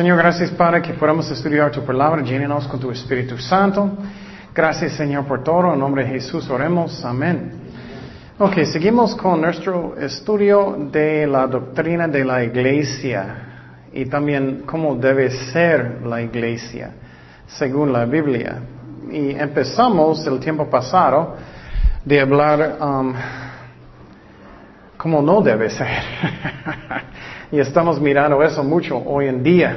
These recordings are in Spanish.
Señor, gracias Padre que podamos estudiar tu palabra. Llénenos con tu Espíritu Santo. Gracias Señor por todo. En nombre de Jesús oremos. Amén. Ok, seguimos con nuestro estudio de la doctrina de la iglesia y también cómo debe ser la iglesia según la Biblia. Y empezamos el tiempo pasado de hablar um, cómo no debe ser. y estamos mirando eso mucho hoy en día.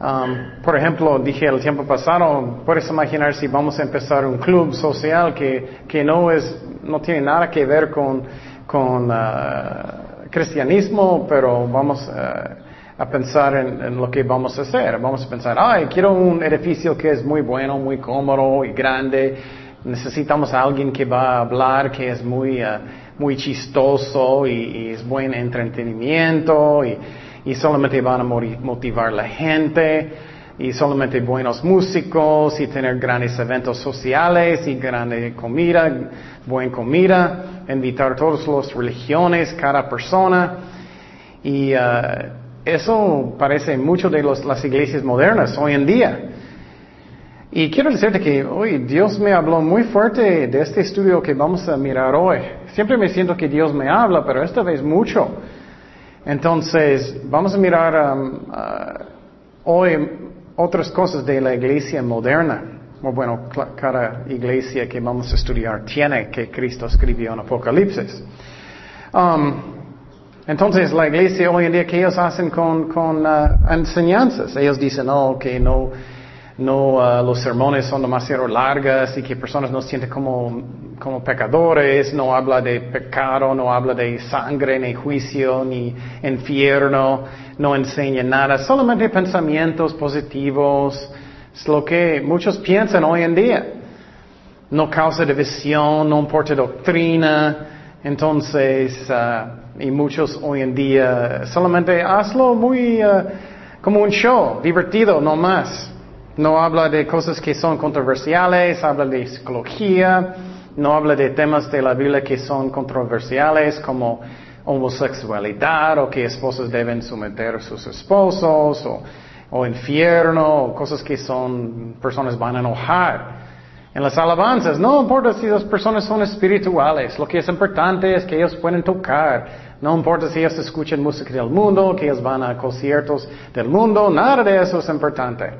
Um, por ejemplo, dije el tiempo pasado, puedes imaginar si vamos a empezar un club social que, que no es, no tiene nada que ver con, con uh, cristianismo, pero vamos uh, a pensar en, en, lo que vamos a hacer. Vamos a pensar, ay, quiero un edificio que es muy bueno, muy cómodo y grande. Necesitamos a alguien que va a hablar, que es muy, uh, muy chistoso y, es buen entretenimiento y, y solamente van a motivar la gente y solamente buenos músicos y tener grandes eventos sociales y grande comida, buena comida, invitar a todas las religiones, cada persona. Y uh, eso parece mucho de los, las iglesias modernas hoy en día. Y quiero decirte que hoy Dios me habló muy fuerte de este estudio que vamos a mirar hoy. Siempre me siento que Dios me habla, pero esta vez mucho. Entonces, vamos a mirar um, uh, hoy otras cosas de la iglesia moderna. O bueno, cada iglesia que vamos a estudiar tiene que Cristo escribió en Apocalipsis. Um, entonces, la iglesia hoy en día, que ellos hacen con, con uh, enseñanzas? Ellos dicen, oh, que no, no, uh, los sermones son demasiado largas y que personas no sienten como, como pecadores, no habla de pecado, no habla de sangre, ni juicio, ni infierno, no enseña nada, solamente pensamientos positivos, es lo que muchos piensan hoy en día. No causa división, no importa doctrina, entonces, uh, y muchos hoy en día solamente hazlo muy uh, como un show, divertido, no más. No habla de cosas que son controversiales, habla de psicología, no habla de temas de la Biblia que son controversiales como homosexualidad o que esposos deben someter a sus esposos o, o infierno o cosas que son personas van a enojar. En las alabanzas, no importa si las personas son espirituales, lo que es importante es que ellos pueden tocar. No importa si ellos escuchan música del mundo, que ellos van a conciertos del mundo, nada de eso es importante.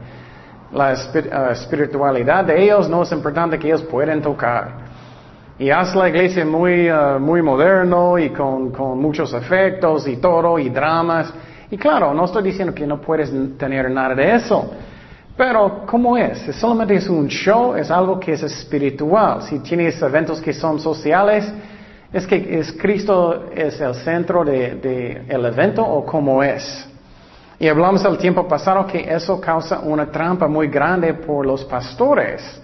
La espiritualidad de ellos no es importante que ellos pueden tocar. Y haz la iglesia muy, uh, muy moderno y con, con, muchos efectos y todo y dramas. Y claro, no estoy diciendo que no puedes tener nada de eso. Pero, ¿cómo es? ¿Es solamente es un show, es algo que es espiritual. Si tienes eventos que son sociales, ¿es que es Cristo es el centro del de, el evento o cómo es? Y hablamos el tiempo pasado que eso causa una trampa muy grande por los pastores.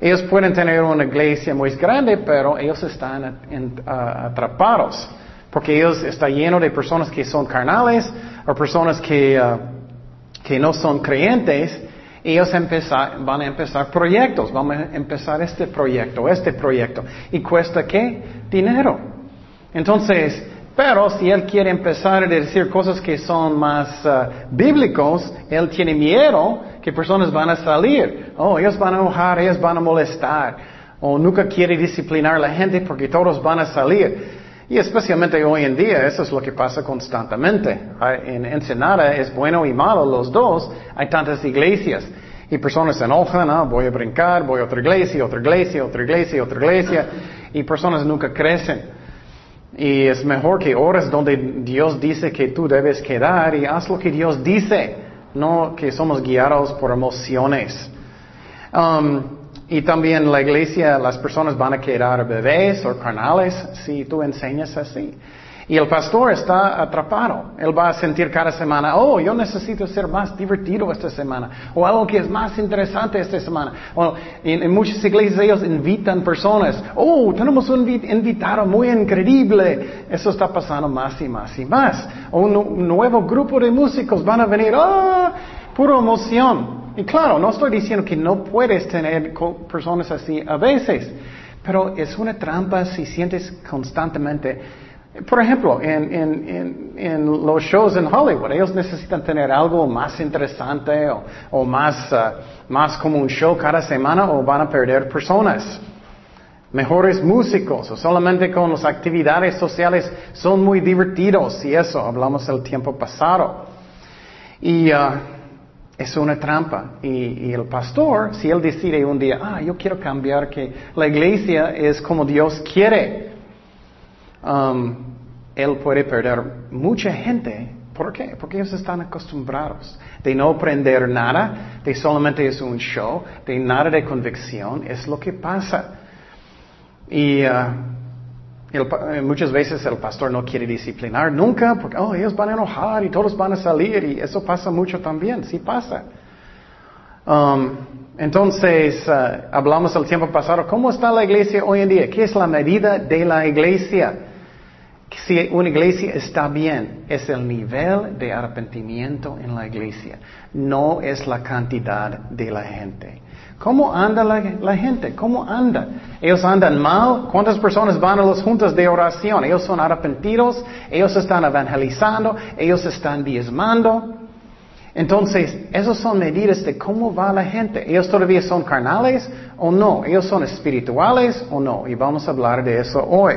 Ellos pueden tener una iglesia muy grande, pero ellos están uh, atrapados. Porque ellos están llenos de personas que son carnales o personas que, uh, que no son creyentes. Ellos van a empezar proyectos. Vamos a empezar este proyecto, este proyecto. ¿Y cuesta qué? Dinero. Entonces, pero si él quiere empezar a decir cosas que son más uh, bíblicos, él tiene miedo que personas van a salir. Oh, ellos van a enojar, ellos van a molestar. O nunca quiere disciplinar a la gente porque todos van a salir. Y especialmente hoy en día, eso es lo que pasa constantemente. En Ensenada es bueno y malo los dos. Hay tantas iglesias. Y personas se enojan, ah, voy a brincar, voy a otra iglesia, otra iglesia, otra iglesia, otra iglesia. Y personas nunca crecen. Y es mejor que ores donde Dios dice que tú debes quedar y haz lo que Dios dice, no que somos guiados por emociones. Um, y también la iglesia, las personas van a quedar bebés o carnales si tú enseñas así. Y el pastor está atrapado. Él va a sentir cada semana, oh, yo necesito ser más divertido esta semana. O algo que es más interesante esta semana. O en, en muchas iglesias ellos invitan personas. Oh, tenemos un invitado muy increíble. Eso está pasando más y más y más. O un, un nuevo grupo de músicos van a venir. Oh, pura emoción. Y claro, no estoy diciendo que no puedes tener personas así a veces. Pero es una trampa si sientes constantemente Por ejemplo, en, en, en, los shows en Hollywood, ellos necesitan tener algo más interesante o, o más, uh, más como un show cada semana o van a perder personas. Mejores músicos o solamente con las actividades sociales son muy divertidos y eso, hablamos del tiempo pasado. Y uh, es una trampa. Y, y, el pastor, si él decide un día, ah, yo quiero cambiar que la iglesia es como Dios quiere, um, él puede perder mucha gente. ¿Por qué? Porque ellos están acostumbrados de no aprender nada, de solamente es un show, de nada de convicción, es lo que pasa. Y uh, eh, muchas veces el pastor no quiere disciplinar nunca porque oh, ellos van a enojar y todos van a salir y eso pasa mucho también, sí pasa. Um, entonces, uh, hablamos el tiempo pasado, ¿cómo está la iglesia hoy en día? ¿Qué es la medida de la iglesia? Si una iglesia está bien, es el nivel de arrepentimiento en la iglesia, no es la cantidad de la gente. ¿Cómo anda la, gente? ¿Cómo anda? Ellos andan mal. ¿Cuántas personas van a las juntas de oración? Ellos son arrepentidos, ellos están evangelizando, ellos están diezmando. Entonces, esos son medidas de cómo va la gente. ¿Ellos todavía son carnales o no? ¿Ellos son espirituales o no? Y vamos a hablar de eso hoy.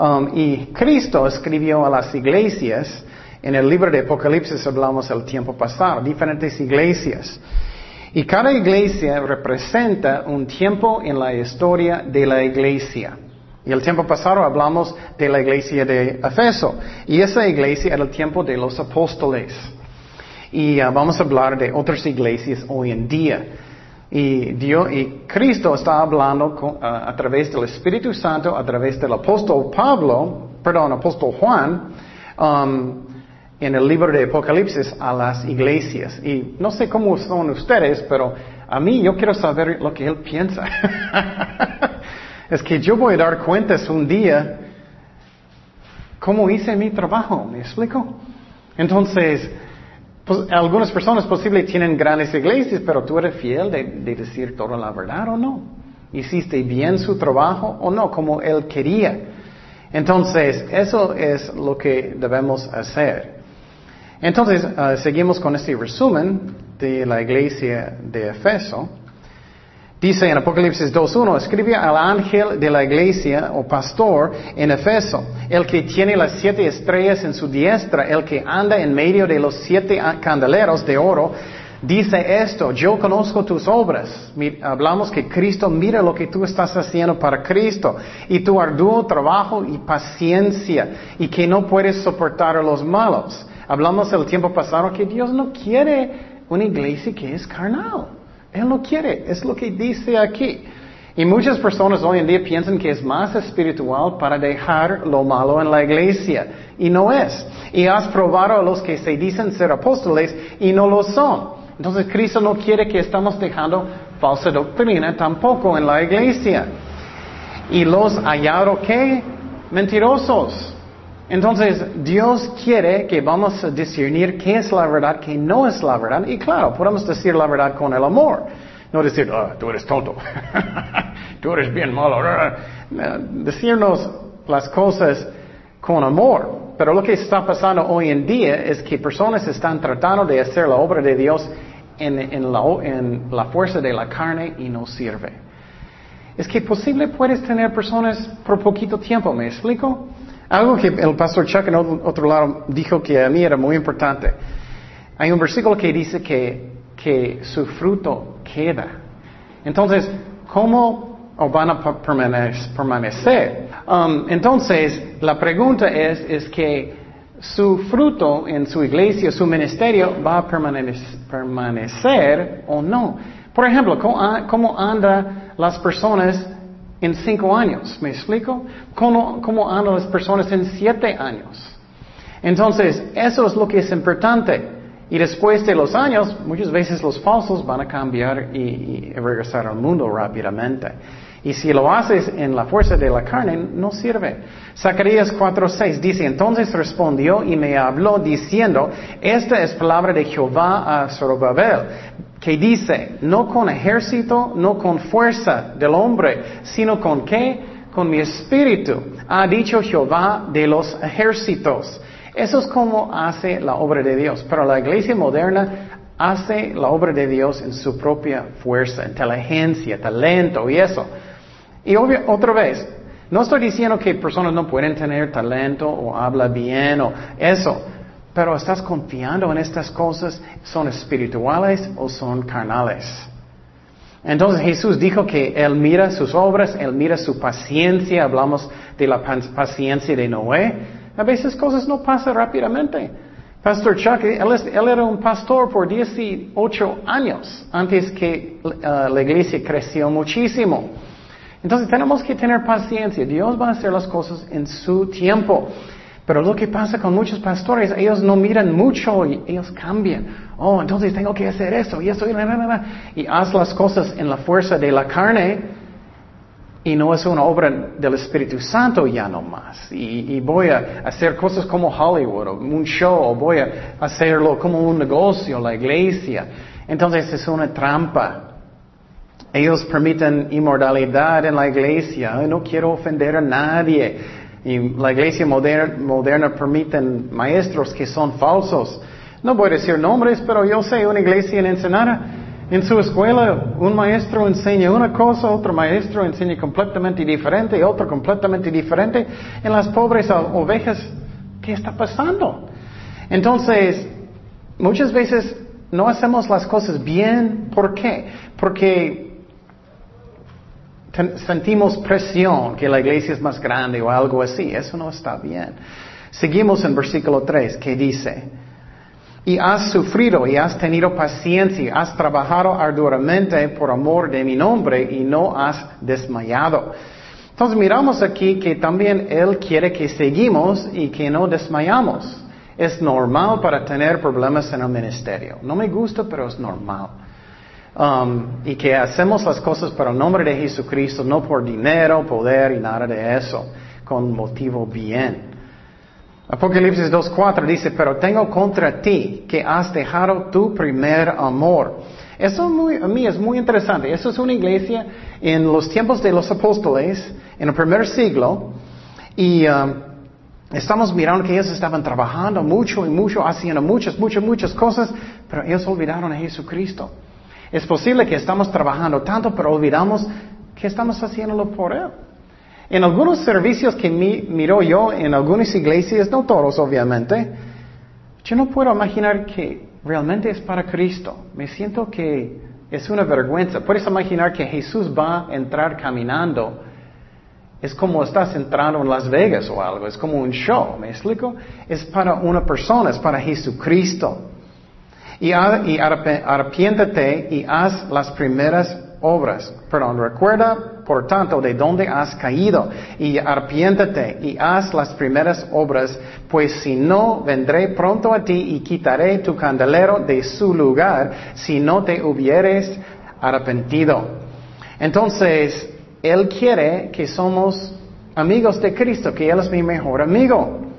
Um, y Cristo escribió a las iglesias, en el libro de Apocalipsis hablamos el tiempo pasado, diferentes iglesias. Y cada iglesia representa un tiempo en la historia de la iglesia. Y el tiempo pasado hablamos de la iglesia de Efeso. Y esa iglesia era el tiempo de los apóstoles. Y uh, vamos a hablar de otras iglesias hoy en día. Y, Dios, y Cristo está hablando uh, a través del Espíritu Santo, a través del apóstol Pablo, perdón, apóstol Juan, um, en el libro de Apocalipsis a las iglesias. Y no sé cómo son ustedes, pero a mí yo quiero saber lo que él piensa. es que yo voy a dar cuentas un día cómo hice mi trabajo, ¿me explico? Entonces, pues, algunas personas posiblemente tienen grandes iglesias, pero tú eres fiel de, de decir toda la verdad o no. ¿Hiciste bien su trabajo o no, como él quería? Entonces, eso es lo que debemos hacer. Entonces, uh, seguimos con este resumen de la iglesia de Efeso. Dice en Apocalipsis 2.1, escribe al ángel de la iglesia o pastor en Efeso, el que tiene las siete estrellas en su diestra, el que anda en medio de los siete candeleros de oro, dice esto, yo conozco tus obras. Hablamos que Cristo mira lo que tú estás haciendo para Cristo y tu arduo trabajo y paciencia y que no puedes soportar a los malos. Hablamos el tiempo pasado que Dios no quiere una iglesia que es carnal. Él no quiere, es lo que dice aquí. Y muchas personas hoy en día piensan que es más espiritual para dejar lo malo en la iglesia. Y no es. Y has probado a los que se dicen ser apóstoles y no lo son. Entonces Cristo no quiere que estamos dejando falsa doctrina tampoco en la iglesia. Y los hallaron qué? Mentirosos. Entonces, Dios quiere que vamos a discernir qué es la verdad, qué no es la verdad. Y claro, podemos decir la verdad con el amor. No decir, oh, tú eres tonto, tú eres bien malo. Decirnos las cosas con amor. Pero lo que está pasando hoy en día es que personas están tratando de hacer la obra de Dios en, la, en la fuerza de la carne y no sirve. Es que posible puedes tener personas por poquito tiempo, ¿me explico? Algo que el pastor Chuck en otro lado dijo que a mí era muy importante. Hay un versículo que dice que, su fruto queda. Entonces, ¿cómo van a permanecer? Um, entonces, la pregunta es, es que su fruto en su iglesia, su ministerio, va a permanecer, o no. Por ejemplo, ¿cómo, andan las personas en cinco años. ¿Me explico? ¿Cómo, ¿Cómo, andan las personas en siete años? Entonces, eso es lo que es importante. Y después de los años, muchas veces los falsos van a cambiar y, regresar al mundo rápidamente. Y si lo haces en la fuerza de la carne, no sirve. Zacarías 4:6 dice, entonces respondió y me habló diciendo, esta es palabra de Jehová a Zorobabel que dice, no con ejército, no con fuerza del hombre, sino con qué? con mi espíritu, ha dicho Jehová de los ejércitos. Eso es como hace la obra de Dios. Pero la iglesia moderna hace la obra de Dios en su propia fuerza, inteligencia, talento y eso. Y otra vez, no estoy diciendo que personas no pueden tener talento o habla bien o eso, pero estás confiando en estas cosas, ¿son espirituales o son carnales? Entonces Jesús dijo que Él mira sus obras, Él mira su paciencia, hablamos de la paciencia de Noé. A veces cosas no pasan rápidamente. Pastor Chuck, él, era un pastor por 18 años antes que uh, la iglesia creció muchísimo. Entonces tenemos que tener paciencia. Dios va a hacer las cosas en su tiempo. Pero lo que pasa con muchos pastores, ellos no miran mucho y ellos cambian. Oh, entonces tengo que hacer eso y eso y Y haz las cosas en la fuerza de la carne y no es una obra del Espíritu Santo ya no más. Y, y, voy a hacer cosas como Hollywood o un show o voy a hacerlo como un negocio, la iglesia. Entonces es una trampa. Ellos permiten inmoralidad en la iglesia. no quiero ofender a nadie. Y la iglesia moderna, moderna permite maestros que son falsos. No voy a decir nombres, pero yo sé una iglesia en Ensenada. En su escuela, un maestro enseña una cosa, otro maestro enseña completamente diferente, otro completamente diferente. En las pobres ovejas, ¿qué está pasando? Entonces, muchas veces no hacemos las cosas bien. ¿Por qué? Porque sentimos presión que la iglesia es más grande o algo así. Eso no está bien. Seguimos en versículo 3 que dice, y has sufrido y has tenido paciencia, has trabajado arduamente por amor de mi nombre y no has desmayado. Entonces miramos aquí que también Él quiere que seguimos y que no desmayamos. Es normal para tener problemas en el ministerio. No me gusta, pero es normal. Um, y que hacemos las cosas para el nombre de Jesucristo, no por dinero, poder y nada de eso, con motivo bien. Apocalipsis 2.4 dice, pero tengo contra ti que has dejado tu primer amor. Eso a mí es muy interesante. Eso es una iglesia en los tiempos de los apóstoles, en el primer siglo, y um, estamos mirando que ellos estaban trabajando mucho y mucho, haciendo muchas, muchas, muchas cosas, pero ellos olvidaron a Jesucristo. Es posible que estamos trabajando tanto, pero olvidamos que estamos haciéndolo por Él. En algunos servicios que miro yo, en algunas iglesias, no todos obviamente, yo no puedo imaginar que realmente es para Cristo. Me siento que es una vergüenza. Puedes imaginar que Jesús va a entrar caminando. Es como estás entrando en Las Vegas o algo. Es como un show. ¿Me explico? Es para una persona, es para Jesucristo y, arrepiéntete y haz las primeras obras. Perdón, recuerda, por tanto, de dónde has caído y arrepiéntete y haz las primeras obras, pues si no, vendré pronto a ti y quitaré tu candelero de su lugar si no te hubieres arrepentido. Entonces, Él quiere que somos amigos de Cristo, que Él es mi mejor amigo.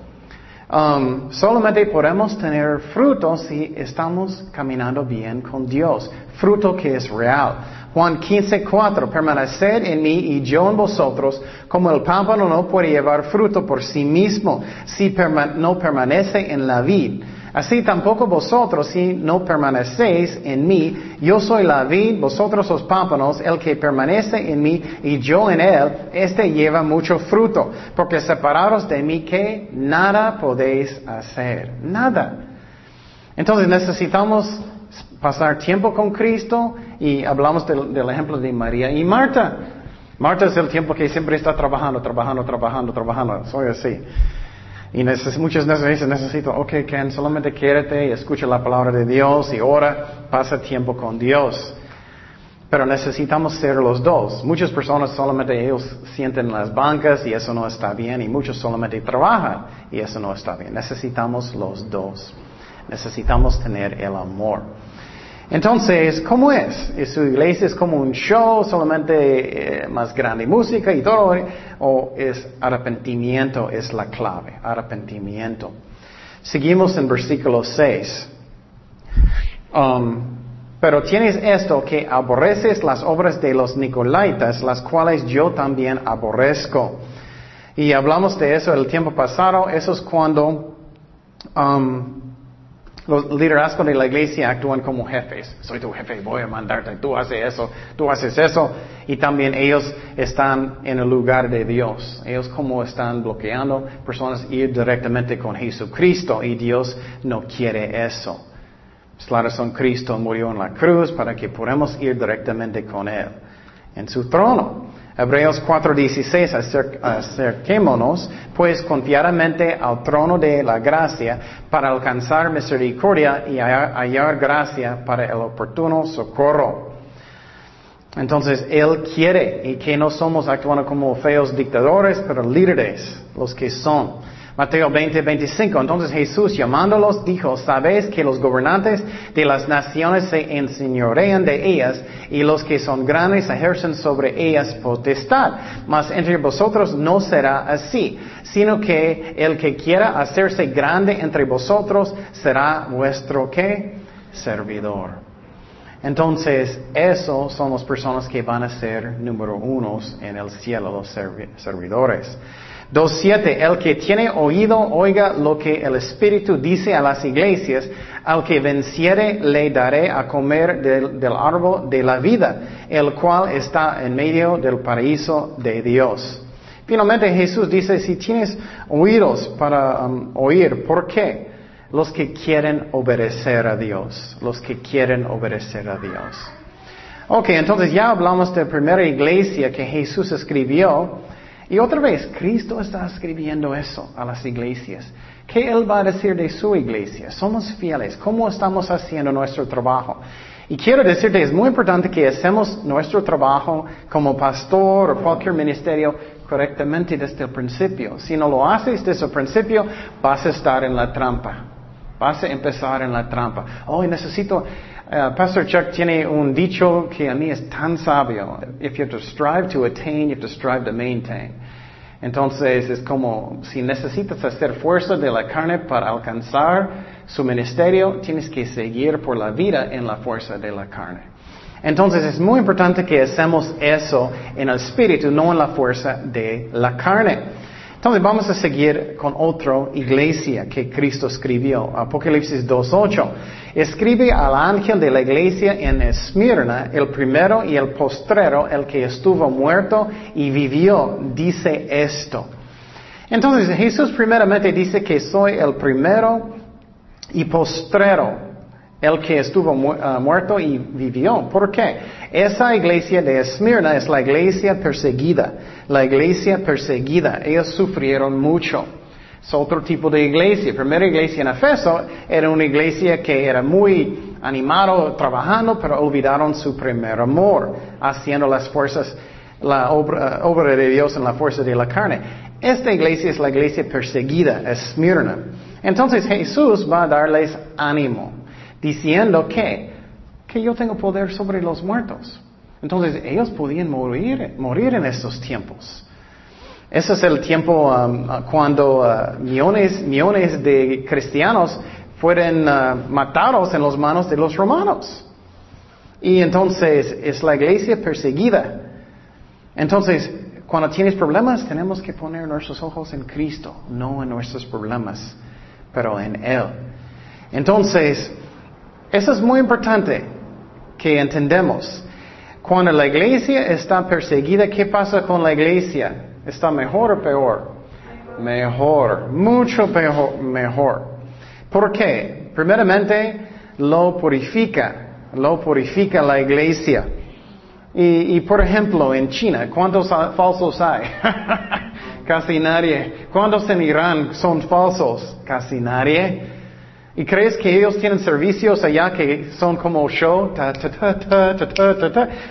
Um, solamente podemos tener frutos si estamos caminando bien con Dios. Fruto que es real. Juan 15, 4. Permaneced en mí y yo en vosotros, como el pámpano no puede llevar fruto por sí mismo si no permanece en la vid. Así tampoco vosotros si no permanecéis en mí, yo soy la vid, vosotros los pámpanos, el que permanece en mí y yo en él, este lleva mucho fruto, porque separados de mí que nada podéis hacer, nada. Entonces necesitamos pasar tiempo con Cristo y hablamos del, del ejemplo de María y Marta. Marta es el tiempo que siempre está trabajando, trabajando, trabajando, trabajando. Soy así. Y muchas veces necesito, ok, Ken, solamente quédate y escucha la palabra de Dios y ora, pasa tiempo con Dios. Pero necesitamos ser los dos. Muchas personas solamente ellos sienten las bancas y eso no está bien y muchos solamente trabajan y eso no está bien. Necesitamos los dos. Necesitamos tener el amor. Entonces, ¿cómo es? ¿Su iglesia es como un show, solamente eh, más grande música y todo? ¿O es arrepentimiento es la clave? Arrepentimiento. Seguimos en versículo 6. Um, Pero tienes esto, que aborreces las obras de los Nicolaitas, las cuales yo también aborrezco. Y hablamos de eso el tiempo pasado, eso es cuando um, los liderazgos de la iglesia actúan como jefes. Soy tu jefe, voy a mandarte, tú haces eso, tú haces eso. Y también ellos están en el lugar de Dios. Ellos como están bloqueando personas ir directamente con Jesucristo y Dios no quiere eso. Es la razón Cristo murió en la cruz para que podamos ir directamente con Él en su trono. Hebreos 4:16, acerquémonos pues confiadamente al trono de la gracia para alcanzar misericordia y hallar gracia para el oportuno socorro. Entonces, Él quiere y que no somos actuando como feos dictadores, pero líderes, los que son. Mateo 20, 25. Entonces Jesús llamándolos dijo, sabéis que los gobernantes de las naciones se enseñorean de ellas y los que son grandes ejercen sobre ellas potestad. Mas entre vosotros no será así, sino que el que quiera hacerse grande entre vosotros será vuestro qué? Servidor. Entonces, esos son las personas que van a ser número unos en el cielo, los servidores. 2.7. El que tiene oído, oiga lo que el Espíritu dice a las iglesias. Al que venciere, le daré a comer del, árbol de la vida, el cual está en medio del paraíso de Dios. Finalmente Jesús dice, si tienes oídos para um, oír, ¿por qué? Los que quieren obedecer a Dios, los que quieren obedecer a Dios. Ok, entonces ya hablamos de la primera iglesia que Jesús escribió. Y otra vez, Cristo está escribiendo eso a las iglesias. ¿Qué Él va a decir de su iglesia? Somos fieles. ¿Cómo estamos haciendo nuestro trabajo? Y quiero decirte, es muy importante que hacemos nuestro trabajo como pastor o cualquier ministerio correctamente desde el principio. Si no lo haces desde el principio, vas a estar en la trampa. Vas a empezar en la trampa. Oh, necesito, uh, Pastor Chuck tiene un dicho que a mí es tan sabio. If you have to strive to attain, you have to strive to maintain. Entonces es como si necesitas hacer fuerza de la carne para alcanzar su ministerio, tienes que seguir por la vida en la fuerza de la carne. Entonces es muy importante que hacemos eso en el espíritu, no en la fuerza de la carne. Entonces vamos a seguir con otra iglesia que Cristo escribió, Apocalipsis 2.8. Escribe al ángel de la iglesia en Esmirna, el primero y el postrero, el que estuvo muerto y vivió, dice esto. Entonces Jesús primeramente dice que soy el primero y postrero el que estuvo ah, muerto y vivió. ¿Por qué? Esa iglesia de Esmirna es la iglesia perseguida, la iglesia perseguida. Ellos sufrieron mucho. Es otro tipo de iglesia. Primera iglesia en Efeso era una iglesia que era muy animado trabajando, pero olvidaron su primer amor, haciendo las fuerzas, la obra, obra de Dios en la fuerza de la carne. Esta iglesia es la iglesia perseguida, Esmirna. Entonces Jesús va a darles ánimo diciendo que, que yo tengo poder sobre los muertos. Entonces ellos podían morir, morir en estos tiempos. Ese es el tiempo um, cuando uh, millones, millones de cristianos fueron uh, matados en las manos de los romanos. Y entonces es la iglesia perseguida. Entonces, cuando tienes problemas, tenemos que poner nuestros ojos en Cristo, no en nuestros problemas, pero en Él. Entonces, eso es muy importante que entendemos. Cuando la iglesia está perseguida, ¿qué pasa con la iglesia? ¿Está mejor o peor? Mejor, mucho mejor. mejor. ¿Por qué? Primeramente, lo purifica, lo purifica la iglesia. Y por ejemplo, en China, ¿cuántos falsos hay? Casi nadie. ¿Cuántos en Irán son falsos? Casi nadie. ¿Y crees que ellos tienen servicios allá que son como show?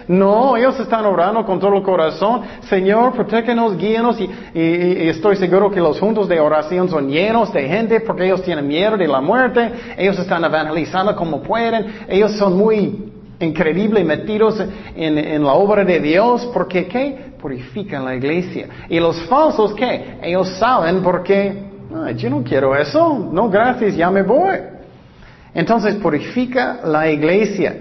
no, ellos están orando con todo el corazón. Señor, protégenos, guíenos. Y, y, estoy seguro que los juntos de oración son llenos de gente porque ellos tienen miedo de la muerte. Ellos están evangelizando como pueden. Ellos son muy increíbles metidos en, en la obra de Dios porque ¿qué? Purifican la iglesia. Y los falsos ¿qué? Ellos saben porque yo no quiero eso. No, gracias, ya me voy. Entonces purifica la iglesia.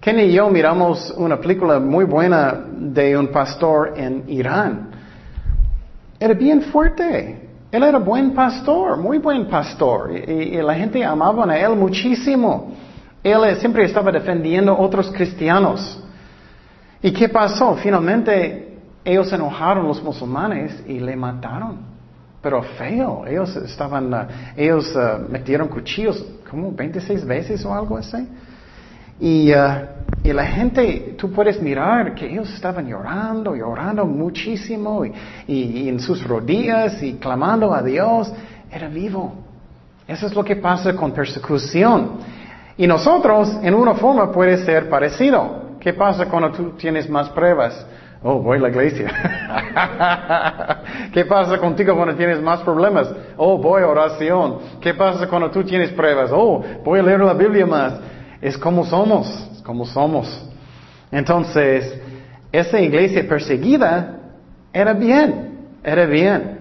Ken y yo miramos una película muy buena de un pastor en Irán. Era bien fuerte. Él era buen pastor, muy buen pastor. Y, la gente amaba a él muchísimo. Él siempre estaba defendiendo a otros cristianos. ¿Y qué pasó? Finalmente ellos enojaron los musulmanes y le mataron. Pero feo, ellos estaban, uh, ellos uh, metieron cuchillos como 26 veces o algo así. Y, uh, y, la gente, tú puedes mirar que ellos estaban llorando, llorando muchísimo y, y, en sus rodillas y clamando a Dios. Era vivo. Eso es lo que pasa con persecución. Y nosotros, en una forma, puede ser parecido. ¿Qué pasa cuando tú tienes más pruebas? Oh, voy a la iglesia. ¿Qué pasa contigo cuando tienes más problemas? Oh, voy a oración. ¿Qué pasa cuando tú tienes pruebas? Oh, voy a leer la Biblia más. Es como somos, es como somos. Entonces, esa iglesia perseguida era bien, era bien.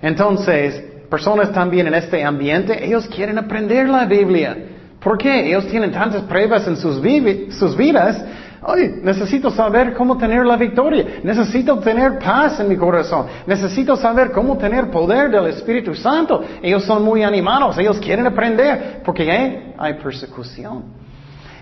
Entonces, personas también en este ambiente, ellos quieren aprender la Biblia. ¿Por qué? Ellos tienen tantas pruebas en sus, sus vidas Ay, necesito saber cómo tener la victoria. Necesito tener paz en mi corazón. Necesito saber cómo tener poder del Espíritu Santo. Ellos son muy animados. Ellos quieren aprender porque hay persecución.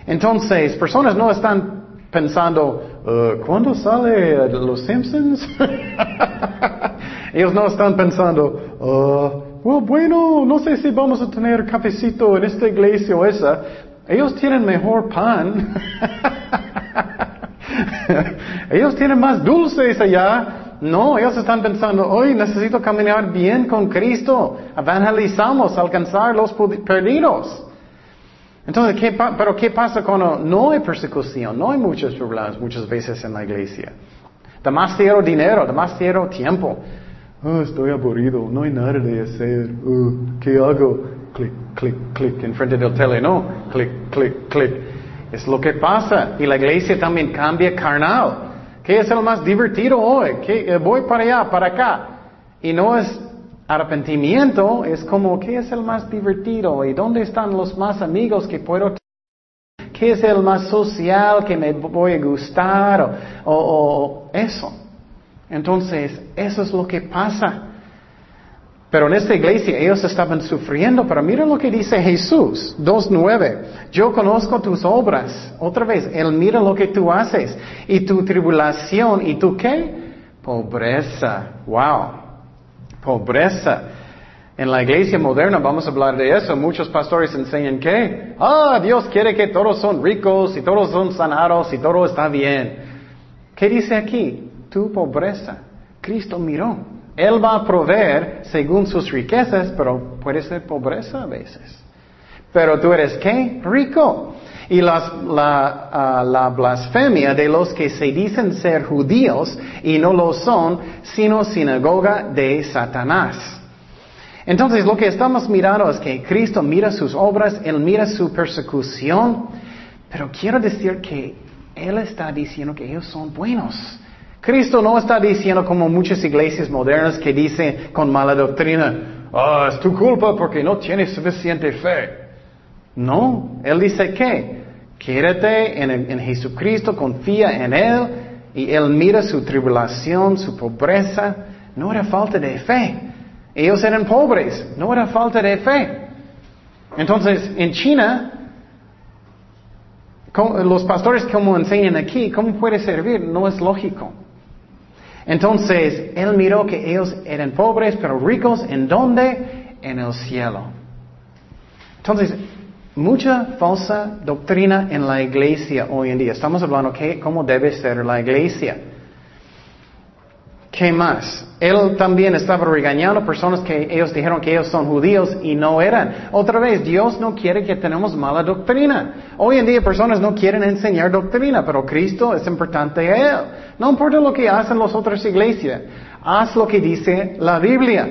Entonces, personas no están pensando, uh, ¿cuándo sale Los Simpsons? ellos no están pensando, uh, bueno, no sé si vamos a tener cafecito en esta iglesia o esa. Ellos tienen mejor pan. ellos tienen más dulces allá. No, ellos están pensando, hoy necesito caminar bien con Cristo. Evangelizamos, alcanzar los perdidos. Entonces, ¿qué pero ¿qué pasa cuando no hay persecución? No hay muchos problemas muchas veces en la iglesia. Demasiado dinero, demasiado tiempo. Oh, estoy aburrido, no hay nada de hacer. Oh, ¿Qué hago? Clic, clic, clic, enfrente del tele, no. Clic, clic, clic. Es lo que pasa. Y la iglesia también cambia carnal. ¿Qué es lo más divertido hoy? ¿Qué, eh, voy para allá, para acá. Y no es arrepentimiento, es como, ¿qué es el más divertido? ¿Y dónde están los más amigos que puedo ¿Qué es el más social que me voy a gustar? O, o, eso. Entonces, eso es lo que pasa. Pero en esta iglesia ellos estaban sufriendo, pero mira lo que dice Jesús, 2.9. Yo conozco tus obras. Otra vez, Él mira lo que tú haces. Y tu tribulación, ¿y tú qué? Pobreza. Wow. Pobreza. En la iglesia moderna vamos a hablar de eso. Muchos pastores enseñan que, ah, Dios quiere que todos son ricos y todos son sanados y todo está bien. ¿Qué dice aquí? Tu pobreza. Cristo miró. Él va a proveer según sus riquezas, pero puede ser pobreza a veces. Pero tú eres qué? Rico. Y ah, la, blasfemia de los que se dicen ser judíos y no lo son, sino sinagoga de Satanás. Entonces lo que estamos mirando es que Cristo mira sus obras, Él mira su persecución, pero quiero decir que Él está diciendo que ellos son buenos. Cristo no está diciendo como muchas iglesias modernas que dicen con mala doctrina, ah, es tu culpa porque no tienes suficiente fe. No, Él dice que, quédate en, en Jesucristo, confía en Él y Él mira su tribulación, su pobreza. No era falta de fe. Ellos eran pobres, no era falta de fe. Entonces, en China, los pastores como enseñan aquí, ¿cómo puede servir? No es lógico. Entonces, él miró que ellos eran pobres, pero ricos, ¿en dónde? En el cielo. Entonces, mucha falsa doctrina en la iglesia hoy en día. Estamos hablando de cómo debe ser la iglesia. ¿Qué más? Él también estaba regañando personas que ellos dijeron que ellos son judíos y no eran. Otra vez, Dios no quiere que tenemos mala doctrina. Hoy en día personas no quieren enseñar doctrina, pero Cristo es importante a Él. No importa lo que hacen las otras iglesias, haz lo que dice la Biblia.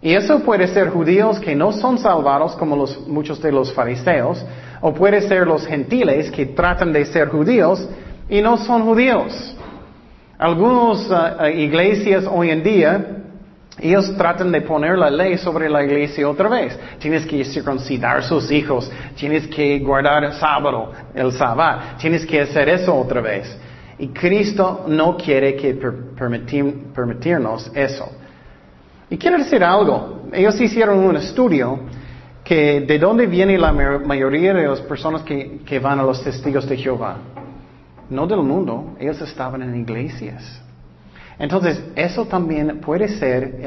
Y eso puede ser judíos que no son salvados como los, muchos de los fariseos, o puede ser los gentiles que tratan de ser judíos y no son judíos. Algunas uh, uh, iglesias hoy en día, Ellos tratan de poner la ley sobre la iglesia otra vez. Tienes que circuncidar sus hijos, tienes que guardar el sábado, el sábado, tienes que hacer eso otra vez. Y Cristo no quiere que permitirnos eso. Y quiero decir algo. Ellos hicieron un estudio que de dónde viene la mayoría de las personas que, van a los testigos de Jehová. No del mundo, ellos estaban en iglesias. Entonces, eso también puede ser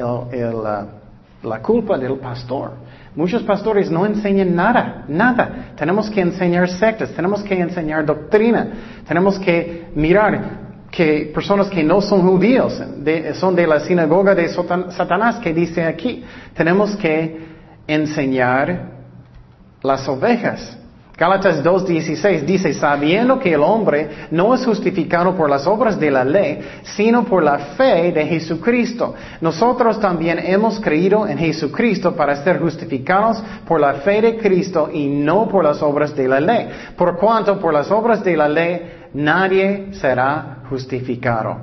la culpa del pastor. Muchos pastores no enseñan nada, nada. Tenemos que enseñar sectas, tenemos que enseñar doctrina, tenemos que mirar que personas que no son judíos, son de la sinagoga de Satanás, que dice aquí, tenemos que enseñar las ovejas. Gálatas 2.16 dice, sabiendo que el hombre no es justificado por las obras de la ley, sino por la fe de Jesucristo. Nosotros también hemos creído en Jesucristo para ser justificados por la fe de Cristo y no por las obras de la ley. Por cuanto por las obras de la ley nadie será justificado.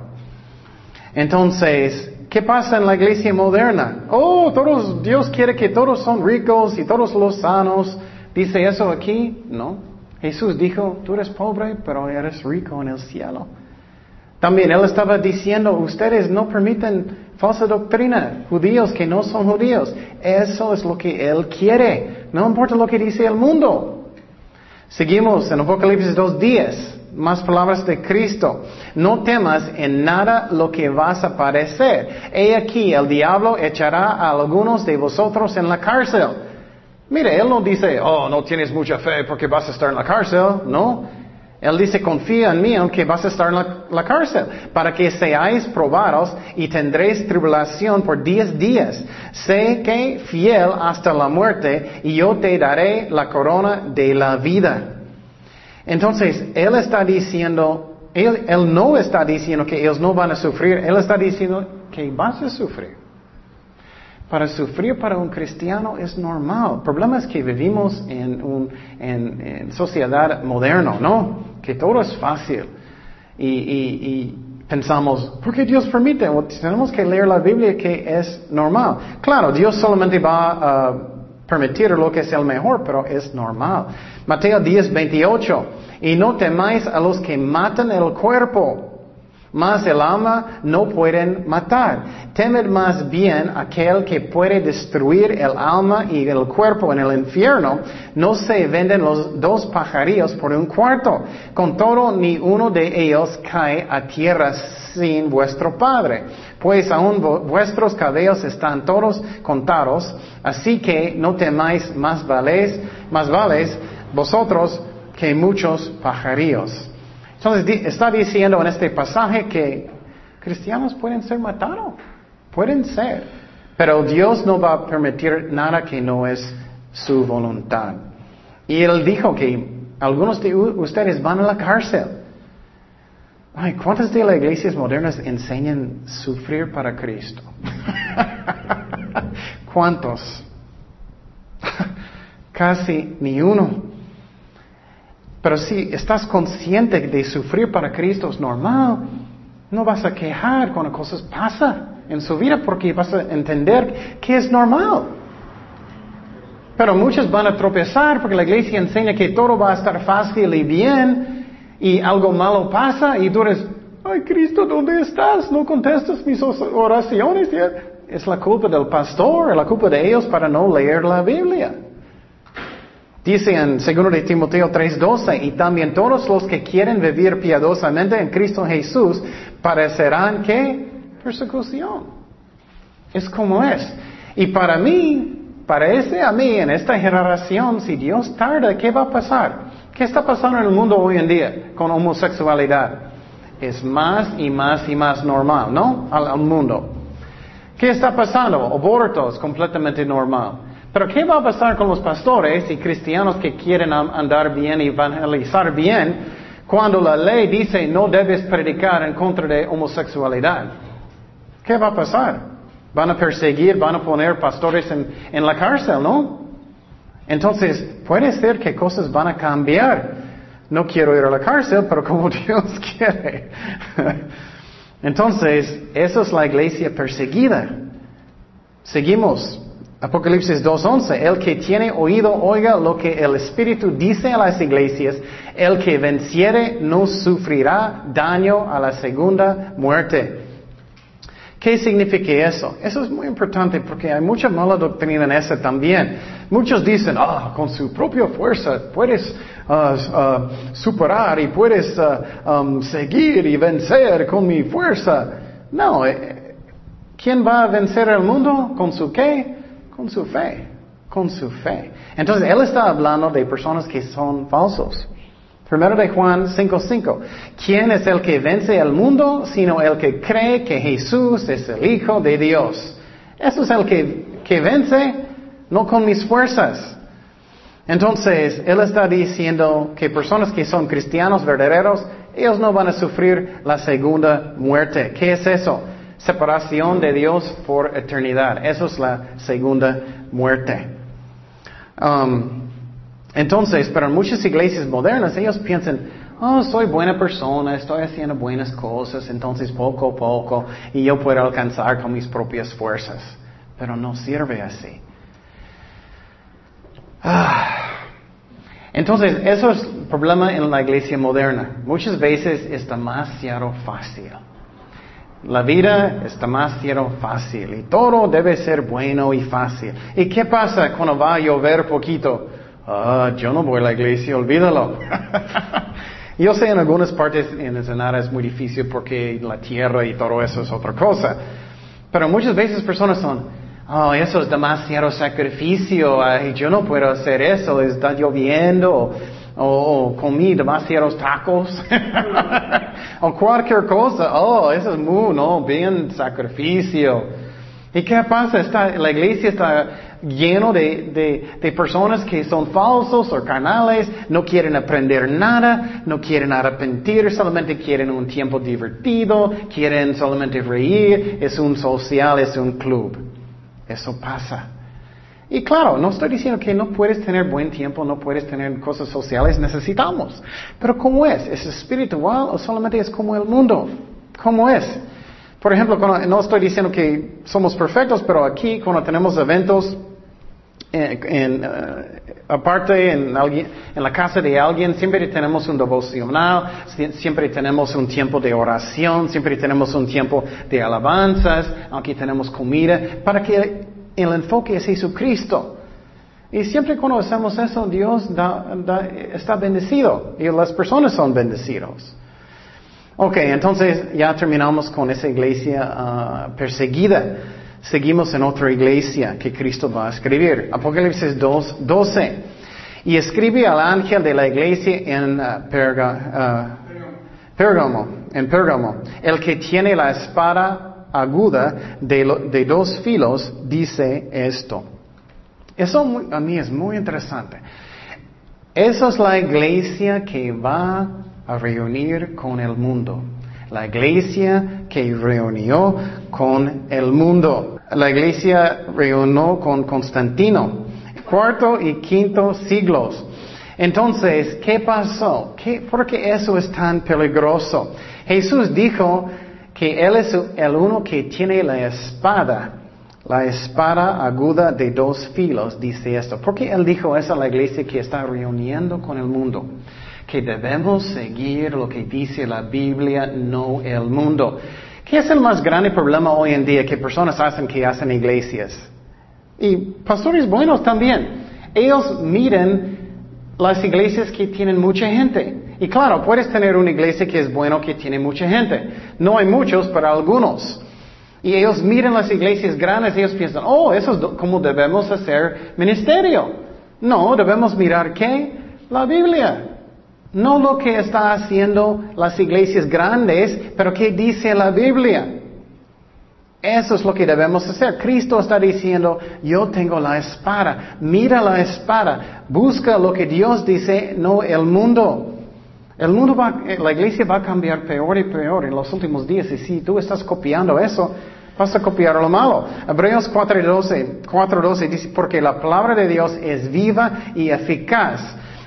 Entonces, ¿qué pasa en la iglesia moderna? Oh, todos, Dios quiere que todos son ricos y todos los sanos. ¿Dice eso aquí? No. Jesús dijo, tú eres pobre, pero eres rico en el cielo. También Él estaba diciendo, ustedes no permiten falsa doctrina, judíos que no son judíos. Eso es lo que Él quiere. No importa lo que dice el mundo. Seguimos en Apocalipsis 2.10, más palabras de Cristo. No temas en nada lo que vas a padecer. He aquí, el diablo echará a algunos de vosotros en la cárcel Mire, Él no dice, oh, no tienes mucha fe porque vas a estar en la cárcel, no. Él dice, confía en mí aunque vas a estar en la, cárcel, para que seáis probados y tendréis tribulación por diez días. Sé que fiel hasta la muerte y yo te daré la corona de la vida. Entonces, Él está diciendo, él, él no está diciendo que ellos no van a sufrir, Él está diciendo que vas a sufrir. Para sufrir para un cristiano es normal. El problema es que vivimos en una sociedad moderna, ¿no? Que todo es fácil. Y, pensamos, ¿por qué Dios permite? tenemos que leer la Biblia que es normal. Claro, Dios solamente va a permitir lo que es el mejor, pero es normal. Mateo 10, 28. Y no temáis a los que matan el cuerpo mas el alma no pueden matar. Temed más bien aquel que puede destruir el alma y el cuerpo en el infierno. No se venden los dos pajarillos por un cuarto. Con todo, ni uno de ellos cae a tierra sin vuestro Padre. Pues aún vuestros cabellos están todos contados. Así que no temáis más vales, más vales vosotros que muchos pajarillos. Entonces está diciendo en este pasaje que cristianos pueden ser matados, pueden ser, pero Dios no va a permitir nada que no es su voluntad. Y él dijo que algunos de ustedes van a la cárcel. Ay, ¿cuántas de las iglesias modernas enseñan sufrir para Cristo? ¿Cuántos? Casi ni uno. Pero si estás consciente de sufrir para Cristo es normal, no vas a quejar cuando cosas pasan en su vida porque vas a entender que es normal. Pero muchos van a tropezar porque la iglesia enseña que todo va a estar fácil y bien y algo malo pasa y tú eres, ay Cristo, ¿dónde estás? No contestas mis oraciones. Es la culpa del pastor, es la culpa de ellos para no leer la Biblia. Dice en 2 de Timoteo 3:12, y también todos los que quieren vivir piadosamente en Cristo Jesús parecerán que persecución. Es como es. Y para mí, parece a mí en esta generación, si Dios tarda, ¿qué va a pasar? ¿Qué está pasando en el mundo hoy en día con homosexualidad? Es más y más y más normal, ¿no? Al, al mundo. ¿Qué está pasando? Aborto es completamente normal. Pero ¿qué va a pasar con los pastores y cristianos que quieren andar bien y evangelizar bien cuando la ley dice no debes predicar en contra de homosexualidad? ¿Qué va a pasar? Van a perseguir, van a poner pastores en, la cárcel, ¿no? Entonces, puede ser que cosas van a cambiar. No quiero ir a la cárcel, pero como Dios quiere. Entonces, eso es la iglesia perseguida. Seguimos. Apocalipsis 2.11. El que tiene oído oiga lo que el Espíritu dice a las iglesias. El que venciere no sufrirá daño a la segunda muerte. ¿Qué significa eso? Eso es muy importante porque hay mucha mala doctrina en eso también. Muchos dicen, ah, con su propia fuerza puedes ah, ah, superar y puedes um, seguir y vencer con mi fuerza. No, eh, ¿quién va a vencer el mundo? ¿Con su qué? Con su fe. Con su fe. Entonces, él está hablando de personas que son falsos. Primero de Juan 5:5. ¿Quién es el que vence el mundo sino el que cree que Jesús es el Hijo de Dios? Eso es el que, que vence, no con mis fuerzas. Entonces, Él está diciendo que personas que son cristianos verdaderos, ellos no van a sufrir la segunda muerte. ¿Qué es eso? Separación de Dios por eternidad. Eso es la segunda muerte. Um, entonces, pero en muchas iglesias modernas ellos piensan, oh, soy buena persona, estoy haciendo buenas cosas, entonces poco a poco y yo puedo alcanzar con mis propias fuerzas. Pero no sirve así. Ah. Entonces, eso es el problema en la iglesia moderna. Muchas veces es demasiado fácil. La vida es demasiado fácil y todo debe ser bueno y fácil. ¿Y qué pasa cuando va a llover poquito? Ah, yo no voy a la iglesia, olvídalo. yo sé en algunas partes en Ensenada es muy difícil porque la tierra y todo eso es otra cosa. Pero muchas veces personas son, oh, eso es demasiado sacrificio, yo no puedo hacer eso, está lloviendo, o, comí demasiados tacos, o cualquier cosa, oh, eso es muy, no, bien sacrificio. ¿Y qué pasa? Está, la iglesia está lleno de, de, personas que son falsos o carnales, no quieren aprender nada, no quieren arrepentir, solamente quieren un tiempo divertido, quieren solamente reír, es un social, es un club. Eso pasa. Y claro, no estoy diciendo que no puedes tener buen tiempo, no puedes tener cosas sociales, necesitamos. Pero ¿cómo es? ¿Es espiritual o solamente es como el mundo? ¿Cómo es? Por ejemplo, no estoy diciendo que somos perfectos, pero aquí cuando tenemos eventos, eh, en, eh, aparte en, alguien, en la casa de alguien, siempre tenemos un devocional, siempre tenemos un tiempo de oración, siempre tenemos un tiempo de alabanzas, aquí tenemos comida, para que el enfoque es Jesucristo. Y siempre cuando hacemos eso, Dios está bendecido y las personas son bendecidos. Ok, entonces ya terminamos con esa iglesia ah, perseguida. Seguimos en otra iglesia que Cristo va a escribir. Apocalipsis 2, 12. Y escribe al ángel de la iglesia en uh, Perga, uh, en Pérgamo. El que tiene la espada aguda de, dos filos dice esto. Eso a mí es muy interesante. Esa es la iglesia que va a reunir con el mundo. La iglesia que reunió con el mundo. La iglesia reunió con Constantino. Cuarto y quinto siglos. Entonces, ¿qué pasó? ¿Qué, ¿Por qué eso es tan peligroso? Jesús dijo que Él es el uno que tiene la espada, la espada aguda de dos filos, dice esto. ¿Por qué Él dijo eso a la iglesia que está reuniendo con el mundo? que debemos seguir lo que dice la Biblia, no el mundo. ¿Qué es el más grande problema hoy en día que personas hacen que hacen iglesias? Y pastores buenos también. Ellos miran las iglesias que tienen mucha gente. Y claro, puedes tener una iglesia que es bueno que tiene mucha gente. No hay muchos, pero algunos. Y ellos miran las iglesias grandes y ellos piensan, oh, eso es como debemos hacer ministerio. No, debemos mirar qué? La Biblia. No lo que está haciendo las iglesias grandes, pero qué dice la Biblia. Eso es lo que debemos hacer. Cristo está diciendo, yo tengo la espada, mira la espada, busca lo que Dios dice, no el mundo. El mundo va, la iglesia va a cambiar peor y peor en los últimos días y si tú estás copiando eso, vas a copiar lo malo. Hebreos 4.12 4, dice, porque la palabra de Dios es viva y eficaz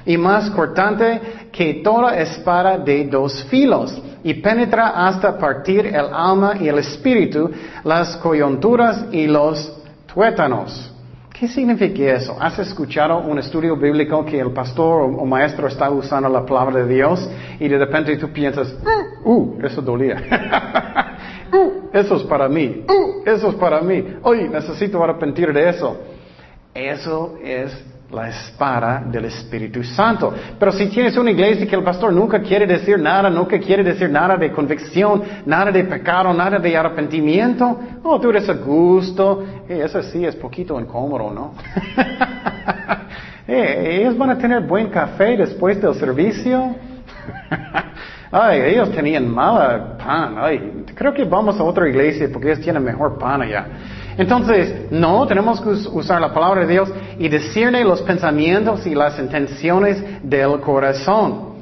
y más cortante que toda espada de dos filos y penetra hasta partir el alma y el espíritu, las coyunturas y los Cuéntanos. ¿Qué significa eso? ¿Has escuchado un estudio bíblico que el pastor o, maestro está usando la palabra de Dios y de repente tú piensas, uh, uh eso dolía. uh, eso es para mí. Uh, eso es para mí. Oye, necesito arrepentir de eso. Eso es la espada del Espíritu Santo. Pero si tienes una iglesia que el pastor nunca quiere decir nada, nunca quiere decir nada de convicción, nada de pecado, nada de arrepentimiento, oh, tú eres a gusto, eh, eso sí es poquito incómodo, ¿no? eh, ellos van a tener buen café después del servicio. Ay, ellos tenían mala pan. Ay, creo que vamos a otra iglesia porque ellos tienen mejor pan allá. Entonces, no, tenemos que usar la palabra de Dios y decirle los pensamientos y las intenciones del corazón.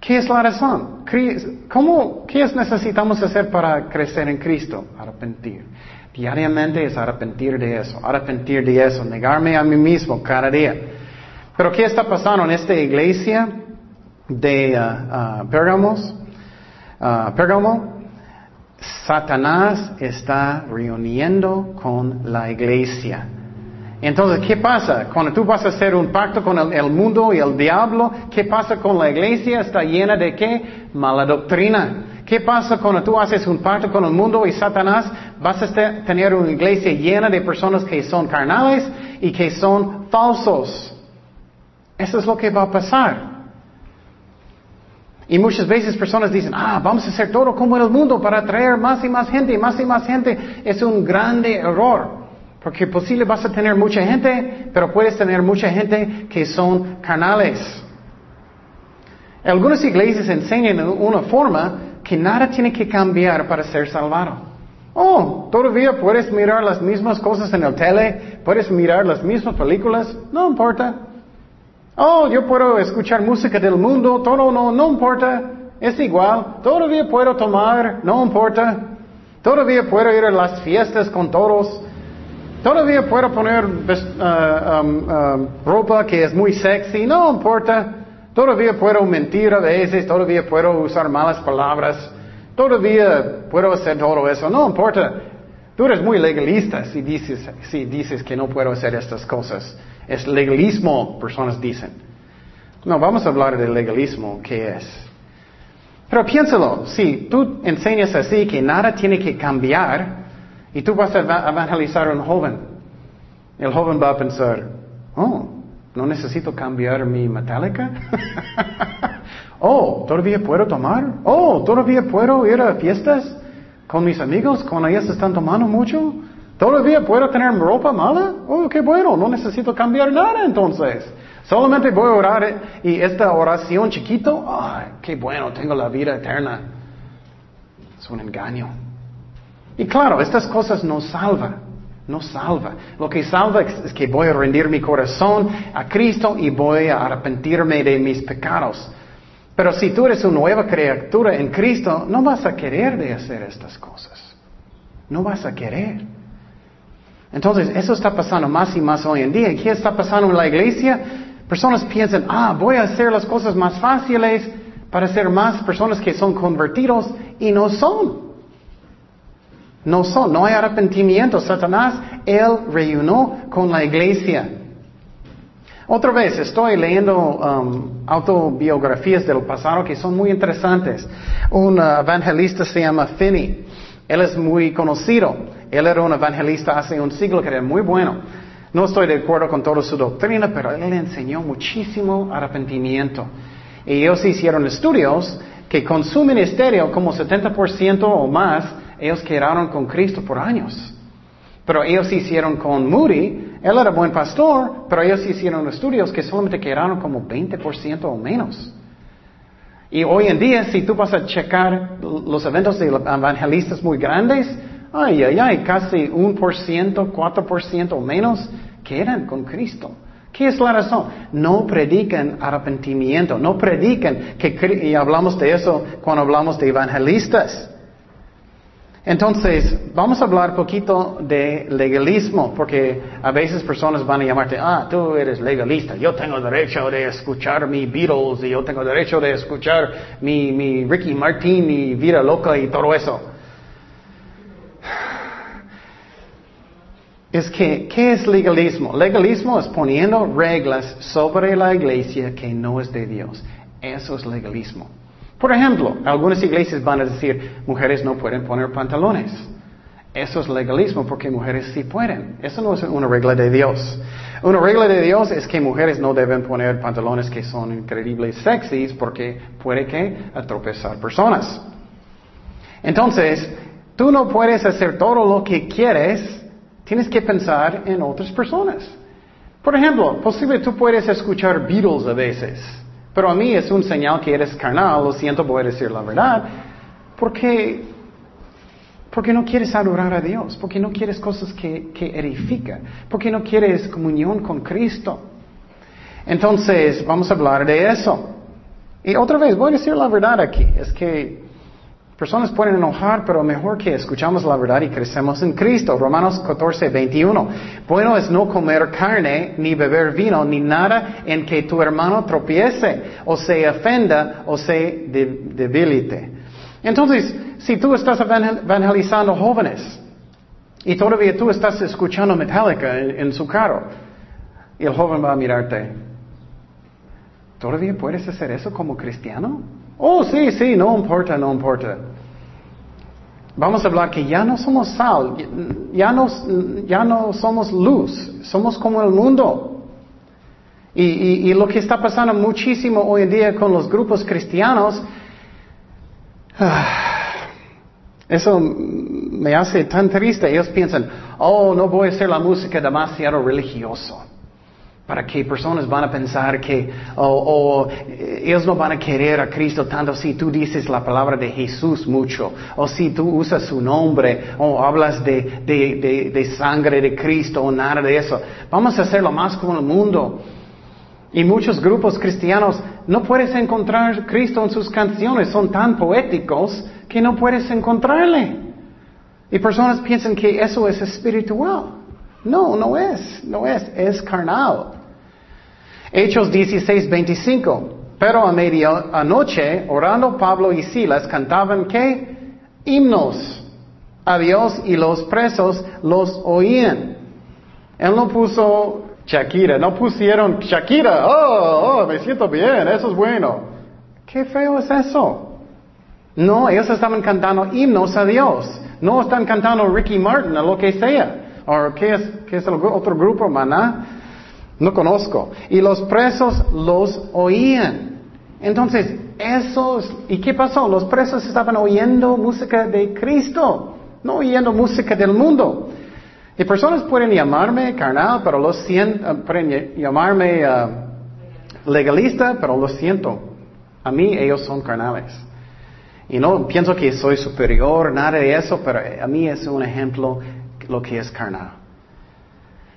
¿Qué es la razón? ¿Cómo, ¿Qué es necesitamos hacer para crecer en Cristo? Arrepentir. Diariamente es arrepentir de eso, arrepentir de eso, negarme a mí mismo cada día. Pero ¿qué está pasando en esta iglesia de uh, uh, Pérgamos? Uh, Pérgamo? Satanás está reuniendo con la iglesia. Entonces, ¿qué pasa? Cuando tú vas a hacer un pacto con el, mundo y el diablo, ¿qué pasa con la iglesia? Está llena de qué? Mala doctrina. ¿Qué pasa cuando tú haces un pacto con el mundo y Satanás? Vas a tener una iglesia llena de personas que son carnales y que son falsos. Eso es lo que va a pasar. Y muchas veces personas dicen, ah, vamos a hacer todo como en el mundo para atraer más y más gente, más y más gente. Es un grande error. Porque posible vas a tener mucha gente, pero puedes tener mucha gente que son canales. Algunas iglesias enseñan una forma que nada tiene que cambiar para ser salvado. Oh, todavía puedes mirar las mismas cosas en el tele, puedes mirar las mismas películas, no importa. Oh, yo puedo escuchar música del mundo, todo no, no importa, es igual. Todavía puedo tomar, no importa. Todavía puedo ir a las fiestas con todos. Todavía puedo poner um, ropa que es muy sexy, no importa. Todavía puedo mentir a veces, todavía puedo usar malas palabras. Todavía puedo hacer todo eso, no importa. Tú eres muy legalista dices, si dices que no puedo hacer estas cosas. Es legalismo, personas dicen. No, vamos a hablar de legalismo, ¿qué es? Pero piénsalo, si tú enseñas así que nada tiene que cambiar y tú vas a evangelizar a un joven, el joven va a pensar, oh, no necesito cambiar mi metálica. oh, todavía puedo tomar. Oh, todavía puedo ir a fiestas con mis amigos cuando ellos están tomando mucho. ¿Todavía puedo tener ropa mala? Oh, qué bueno, no necesito cambiar nada entonces. Solamente voy a orar y esta oración chiquito, ay, qué bueno, tengo la vida eterna. Es un engaño. Y claro, estas cosas no salvan, no salva. Lo que salva es que voy a rendir mi corazón a Cristo y voy a arrepentirme de mis pecados. Pero si tú eres una nueva criatura en Cristo, no vas a querer de hacer estas cosas. No vas a querer. Entonces, eso está pasando más y más hoy en día. ¿Qué está pasando en la iglesia? Personas piensan, ah, voy a hacer las cosas más fáciles para ser más personas que son convertidos y no son. No son, no hay arrepentimiento. Satanás, él reunió con la iglesia. Otra vez, estoy leyendo um, autobiografías del pasado que son muy interesantes. Un uh, evangelista se llama Finney. Él es muy conocido. Él era un evangelista hace un siglo que era muy bueno. No estoy de acuerdo con toda su doctrina, pero él le enseñó muchísimo arrepentimiento. Y ellos hicieron estudios que con su ministerio, como 70% o más, ellos quedaron con Cristo por años. Pero ellos hicieron con Moody, él era buen pastor, pero ellos hicieron estudios que solamente quedaron como 20% o menos. Y hoy en día, si tú vas a checar los eventos de evangelistas muy grandes, ay, ay, ay, casi un por ciento, cuatro por ciento menos quedan con Cristo. ¿Qué es la razón? No predican arrepentimiento, no predican que, y hablamos de eso cuando hablamos de evangelistas. Entonces, vamos a hablar poquito de legalismo, porque a veces personas van a llamarte, ah, tú eres legalista, yo tengo derecho de escuchar mi Beatles y yo tengo derecho de escuchar mi, mi Ricky Martin y Vida Loca y todo eso. Es que, ¿qué es legalismo? Legalismo es poniendo reglas sobre la iglesia que no es de Dios. Eso es legalismo. Por ejemplo, algunas iglesias van a decir, mujeres no pueden poner pantalones. Eso es legalismo porque mujeres sí pueden. Eso no es una regla de Dios. Una regla de Dios es que mujeres no deben poner pantalones que son increíbles sexys porque puede que atropezar personas. Entonces, tú no puedes hacer todo lo que quieres Tienes que pensar en otras personas. Por ejemplo, posible tú puedes escuchar Beatles a veces, pero a mí es un señal que eres carnal, lo siento, voy a decir la verdad, porque, porque no quieres adorar a Dios, porque no quieres cosas que, que porque no quieres comunión con Cristo. Entonces, vamos a hablar de eso. Y otra vez, voy a decir la verdad aquí, es que Personas pueden enojar, pero mejor que escuchamos la verdad y crecemos en Cristo. Romanos 14, 21. Bueno es no comer carne, ni beber vino, ni nada en que tu hermano tropiece, o se ofenda, o se debilite. Entonces, si tú estás evangelizando jóvenes, y todavía tú estás escuchando Metallica en su carro, y el joven va a mirarte, ¿todavía puedes hacer eso como cristiano? Oh, sí, sí, no importa, no importa. Vamos a hablar que ya no somos sal, ya no, ya no somos luz, somos como el mundo. Y, lo que está pasando muchísimo hoy en día con los grupos cristianos, eso me hace tan triste. Ellos piensan, oh, no voy a hacer la música demasiado religioso para que personas van a pensar que o, eh, ellos no van a querer a Cristo tanto si tú dices la palabra de Jesús mucho, o si tú usas su nombre, o hablas de, de, de, sangre de Cristo, o nada de eso. Vamos a hacerlo más como el mundo. Y muchos grupos cristianos no puedes encontrar Cristo en sus canciones, son tan poéticos que no puedes encontrarle. Y personas piensan que eso es espiritual. No, no es, no es, es carnal. Hechos 16, 25. Pero a medianoche, orando Pablo y Silas, cantaban qué? Himnos a Dios y los presos los oían. Él no puso Shakira, no pusieron Shakira, oh, oh, me siento bien, eso es bueno. Qué feo es eso. No, ellos estaban cantando himnos a Dios. No están cantando Ricky Martin o lo que sea. ¿O qué es, qué es el otro grupo, maná? No conozco. Y los presos los oían. Entonces, esos, ¿y qué pasó? Los presos estaban oyendo música de Cristo, no oyendo música del mundo. Y personas pueden llamarme carnal, pero lo siento, eh, pueden llamarme eh, legalista, pero lo siento. A mí ellos son carnales. Y no pienso que soy superior, nada de eso, pero a mí es un ejemplo lo que es carnal.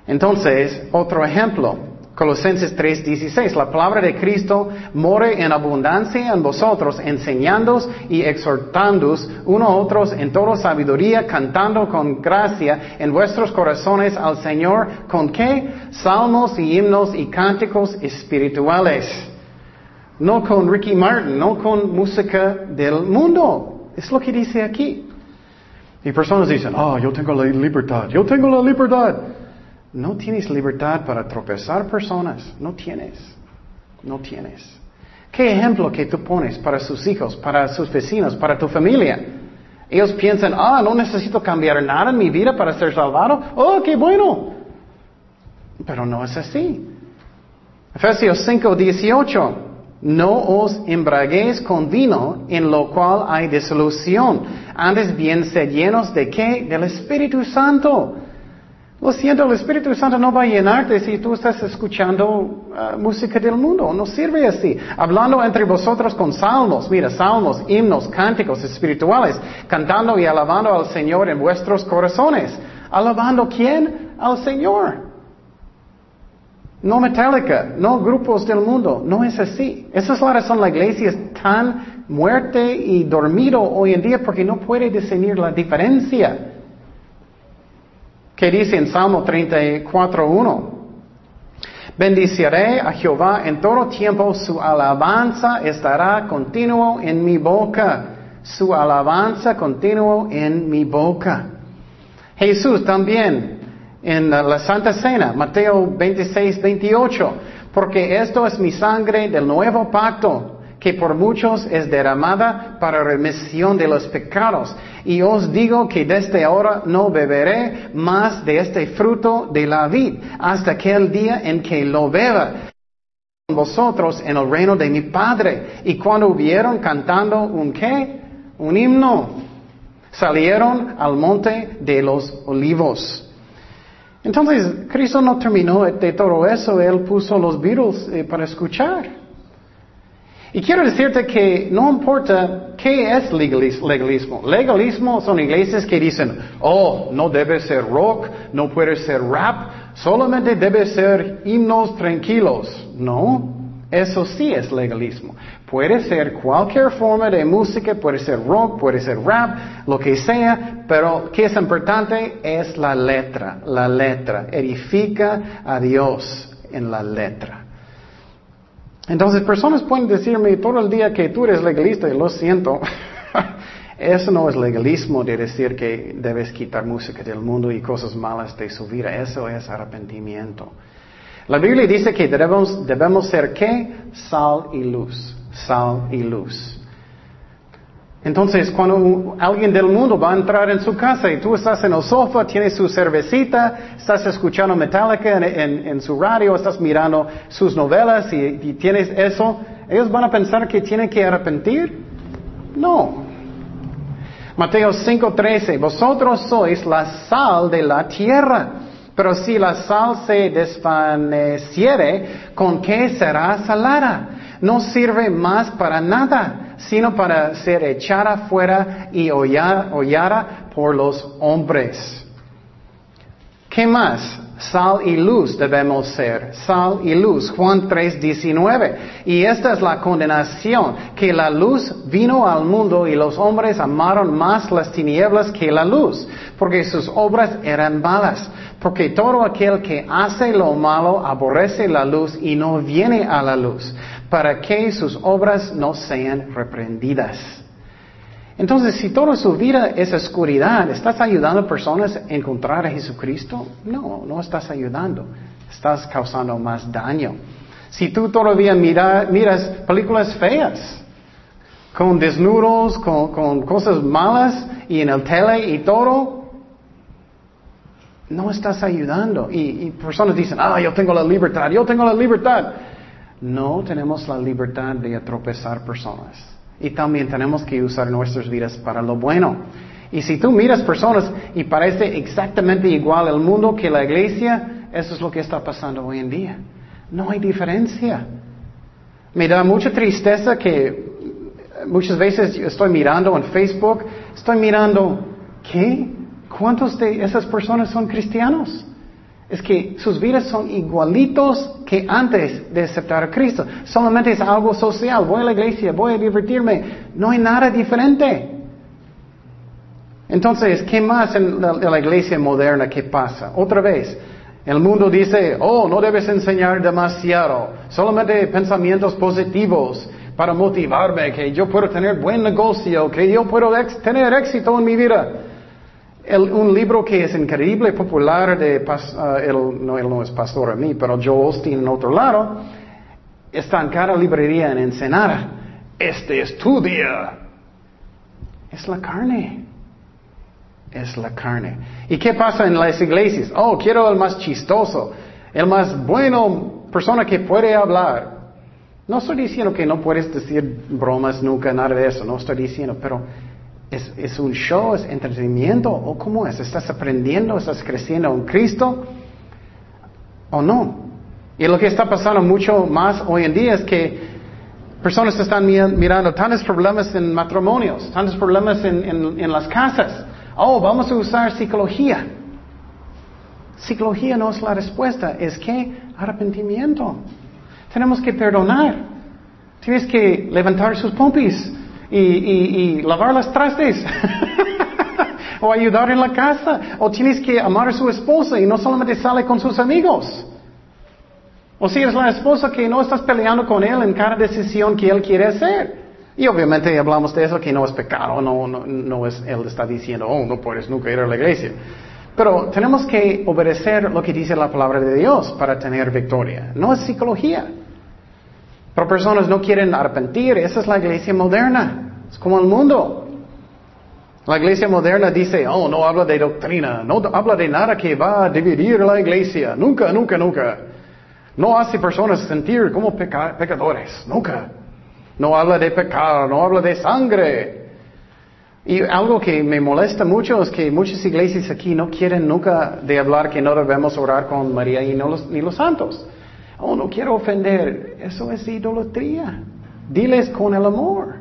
Entonces, otro ejemplo, Colosenses 3:16, la palabra de Cristo more en abundancia en vosotros, enseñándoos y exhortándoos unos a otros en toda sabiduría, cantando con gracia en vuestros corazones al Señor, ¿con qué? Salmos y himnos y cánticos espirituales. No con Ricky Martin, no con música del mundo. Es lo que dice aquí. Y personas dicen, oh, yo tengo la libertad, yo tengo la libertad. No tienes libertad para tropezar personas, no tienes, no tienes. ¿Qué ejemplo que tú pones para sus hijos, para sus vecinos, para tu familia? Ellos piensan, ah, no necesito cambiar nada en mi vida para ser salvado. Oh, qué bueno. Pero no es así. Efesios 5, 18. No os embraguéis con vino, en lo cual hay disolución. Antes bien sed llenos de qué? Del Espíritu Santo. Lo siento, el Espíritu Santo no va a llenarte si tú estás escuchando uh, música del mundo. No sirve así. Hablando entre vosotros con salmos, mira, salmos, himnos, cánticos espirituales, cantando y alabando al Señor en vuestros corazones. ¿Alabando quién? Al Señor. No Metallica, no grupos del mundo, no es así. Esa es la razón la iglesia es tan muerte y dormido hoy en día porque no puede discernir la diferencia. ¿Qué dice en Salmo 34.1? Bendiciré a Jehová en todo tiempo, su alabanza estará continuo en mi boca, su alabanza continuo en mi boca. Jesús también en la Santa Cena, Mateo 26, 28, porque esto es mi sangre del nuevo pacto, que por muchos es derramada para remisión de los pecados. Y os digo que desde ahora no beberé más de este fruto de la vid, hasta aquel día en que lo beba con vosotros en el reino de mi Padre. Y cuando hubieron cantando un qué? Un himno. Salieron al monte de los olivos. Entonces, Cristo no terminó de todo eso, Él puso los virus eh, para escuchar. Y quiero decirte que no importa qué es legalismo. Legalismo son iglesias que dicen, oh, no debe ser rock, no puede ser rap, solamente debe ser himnos tranquilos. No, eso sí es legalismo. Puede ser cualquier forma de música, puede ser rock, puede ser rap, lo que sea, pero ¿qué es importante? Es la letra, la letra. Edifica a Dios en la letra. Entonces, personas pueden decirme todo el día que tú eres legalista y lo siento. Eso no es legalismo de decir que debes quitar música del mundo y cosas malas de su vida. Eso es arrepentimiento. La Biblia dice que debemos, debemos ser qué? Sal y luz. Sal y luz. Entonces, cuando alguien del mundo va a entrar en su casa y tú estás en el sofá, tienes su cervecita, estás escuchando Metallica en, su radio, estás mirando sus novelas y, tienes eso, ellos van a pensar que tienen que arrepentir. No. Mateo 5:13, vosotros sois la sal de la tierra. Pero si la sal se desvaneciere, ¿con qué será salada? No sirve más para nada sino para ser echada fuera y hollada por los hombres. ¿Qué más? Sal y luz debemos ser. Sal y luz. Juan 3, 19. Y esta es la condenación, que la luz vino al mundo y los hombres amaron más las tinieblas que la luz, porque sus obras eran malas. Porque todo aquel que hace lo malo aborrece la luz y no viene a la luz, para que sus obras no sean reprendidas. Entonces, si toda su vida es oscuridad, ¿estás ayudando a personas a encontrar a Jesucristo? No, no estás ayudando. Estás causando más daño. Si tú todavía miras películas feas, con desnudos, con, cosas malas, y en el tele y todo, no estás ayudando. Y, y personas dicen, ah, yo tengo la libertad, yo tengo la libertad. No tenemos la libertad de atropezar personas. Y también tenemos que usar nuestras vidas para lo bueno. Y si tú miras personas y parece exactamente igual el mundo que la iglesia, eso es lo que está pasando hoy en día. No hay diferencia. Me da mucha tristeza que muchas veces estoy mirando en Facebook, estoy mirando, ¿qué? ¿Cuántos de esas personas son cristianos? Es que sus vidas son igualitos que antes de aceptar a Cristo. Solamente es algo social. Voy a la iglesia, voy a divertirme. No hay nada diferente. Entonces, ¿qué más en la, iglesia moderna que pasa? Otra vez, el mundo dice, oh, no debes enseñar demasiado. Solamente pensamientos positivos para motivarme, que yo puedo tener buen negocio, que yo puedo tener éxito en mi vida un libro que es increíble, popular, de, uh, él, no, él no es pastor a mí, pero Joel Osteen en otro lado, está en cada librería en Ensenada. Este es tu día. Es la carne. Es la carne. ¿Y qué pasa en las iglesias? Oh, quiero el más chistoso, el más bueno persona que puede hablar. No estoy diciendo que no puedes decir bromas nunca, nada de eso, no estoy diciendo, pero ¿Es, un show? ¿Es entretenimiento? ¿O cómo es? ¿Estás aprendiendo? ¿Estás creciendo en Cristo? ¿O no? Y lo que está pasando mucho más hoy en día es que personas están mirando tantos problemas en matrimonios, tantos problemas en, en las casas. Oh, vamos a usar psicología. Psicología no es la respuesta, es que arrepentimiento. Tenemos que perdonar. Tienes que levantar sus pompis y, lavar las trastes. o ayudar en la casa. O tienes que amar a su esposa y no solamente sale con sus amigos. O si es la esposa que no estás peleando con él en cada decisión que él quiere hacer. Y obviamente hablamos de eso que no es pecado, no, no, no es, él está diciendo, oh, no puedes nunca ir a la iglesia. Pero tenemos que obedecer lo que dice la palabra de Dios para tener victoria. No es psicología. Pero personas no quieren arrepentir. Esa es la iglesia moderna. Es como el mundo. La iglesia moderna dice, oh, no habla de doctrina, no habla de nada que va a dividir la iglesia. Nunca, nunca, nunca. No hace personas sentir como pecadores. Nunca. No habla de pecado, no habla de sangre. Y algo que me molesta mucho es que muchas iglesias aquí no quieren nunca de hablar que no debemos orar con María y no los, ni los santos. Oh, no quiero ofender. Eso es idolatría. Diles con el amor.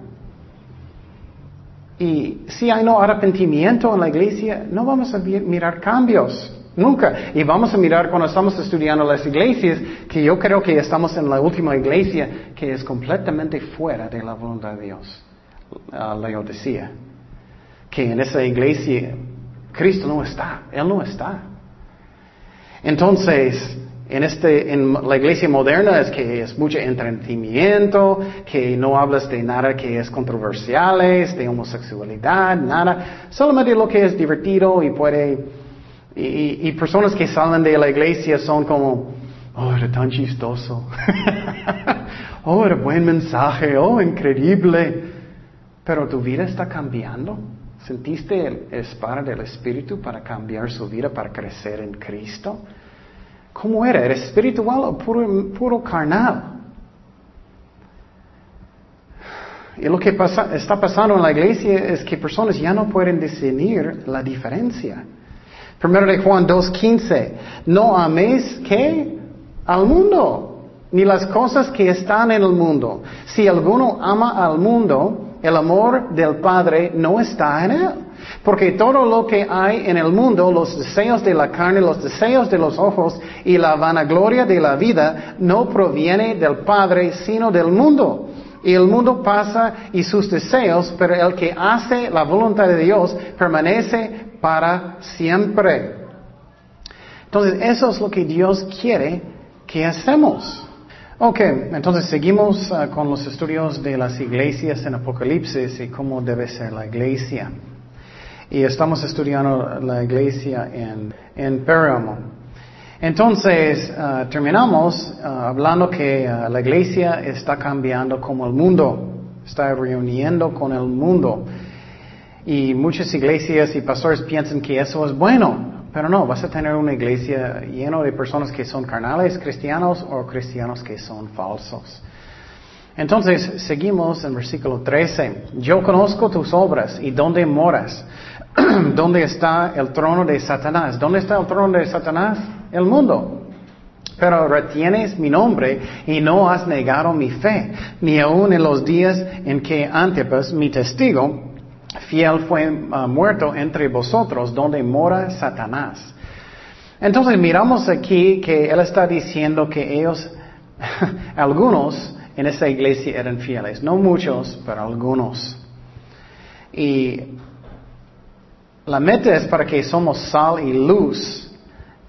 Y si hay no arrepentimiento en la iglesia, no vamos a mirar cambios. Nunca. Y vamos a mirar cuando estamos estudiando las iglesias, que yo creo que estamos en la última iglesia que es completamente fuera de la voluntad de Dios. La Laodicea. Que en esa iglesia Cristo no está. Él no está. Entonces, en, este, en la iglesia moderna es que es mucho entretenimiento, que no hablas de nada que es controversial, de homosexualidad, nada, solamente lo que es divertido y puede, y, personas que salen de la iglesia son como, oh, era tan chistoso, oh, era buen mensaje, oh, increíble, pero tu vida está cambiando. ¿Sentiste el espada del Espíritu para cambiar su vida, para crecer en Cristo? ¿Cómo era? ¿Era espiritual o puro, carnal? Y lo que está pasando en la iglesia es que personas ya no pueden discernir la diferencia. Primero de Juan 2.15, no améis que al mundo, ni las cosas que están en el mundo. Si alguno ama al mundo, el amor del Padre no está en él. Porque todo lo que hay en el mundo, los deseos de la carne, los deseos de los ojos y la vanagloria de la vida, no proviene del Padre, sino del mundo. Y el mundo pasa y sus deseos, pero el que hace la voluntad de Dios permanece para siempre. Entonces, eso es lo que Dios quiere que hacemos. Ok, entonces seguimos uh, con los estudios de las iglesias en Apocalipsis y cómo debe ser la iglesia y estamos estudiando la iglesia en, en. Entonces, uh, terminamos uh, hablando que la iglesia está cambiando como el mundo, está reuniendo con el mundo. Y muchas iglesias y pastores piensan que eso es bueno, pero no, vas a tener una iglesia llena de personas que son carnales cristianos o cristianos que son falsos. Entonces, seguimos en versículo 13. Yo conozco tus obras y dónde moras ¿Dónde está el trono de Satanás? ¿Dónde está el trono de Satanás? El mundo. Pero retienes mi nombre y no has negado mi fe, ni aun en los días en que Antipas, mi testigo, fiel fue ah, muerto entre vosotros, donde mora Satanás. Entonces miramos aquí que él está diciendo que ellos, algunos en esa iglesia eran fieles, no muchos, pero algunos. Y la meta es para que somos sal y luz,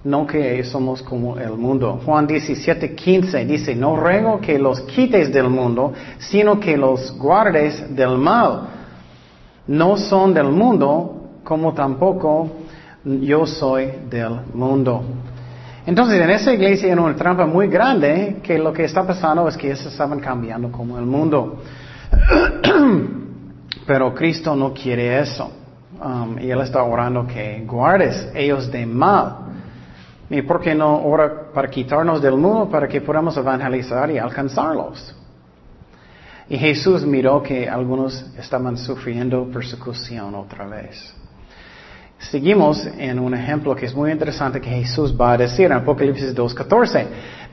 no que somos como el mundo. Juan 17, 15 dice, no ruego que los quites del mundo, sino que los guardes del mal. No son del mundo, como tampoco yo soy del mundo. Entonces, en esa iglesia hay una trampa muy grande que lo que está pasando es que ellos estaban cambiando como el mundo. Pero Cristo no quiere eso. Um, y Él está orando que guardes ellos de mal. ¿Y por qué no ora para quitarnos del mundo para que podamos evangelizar y alcanzarlos? Y Jesús miró que algunos estaban sufriendo persecución otra vez. Seguimos en un ejemplo que es muy interesante que Jesús va a decir en Apocalipsis 2.14.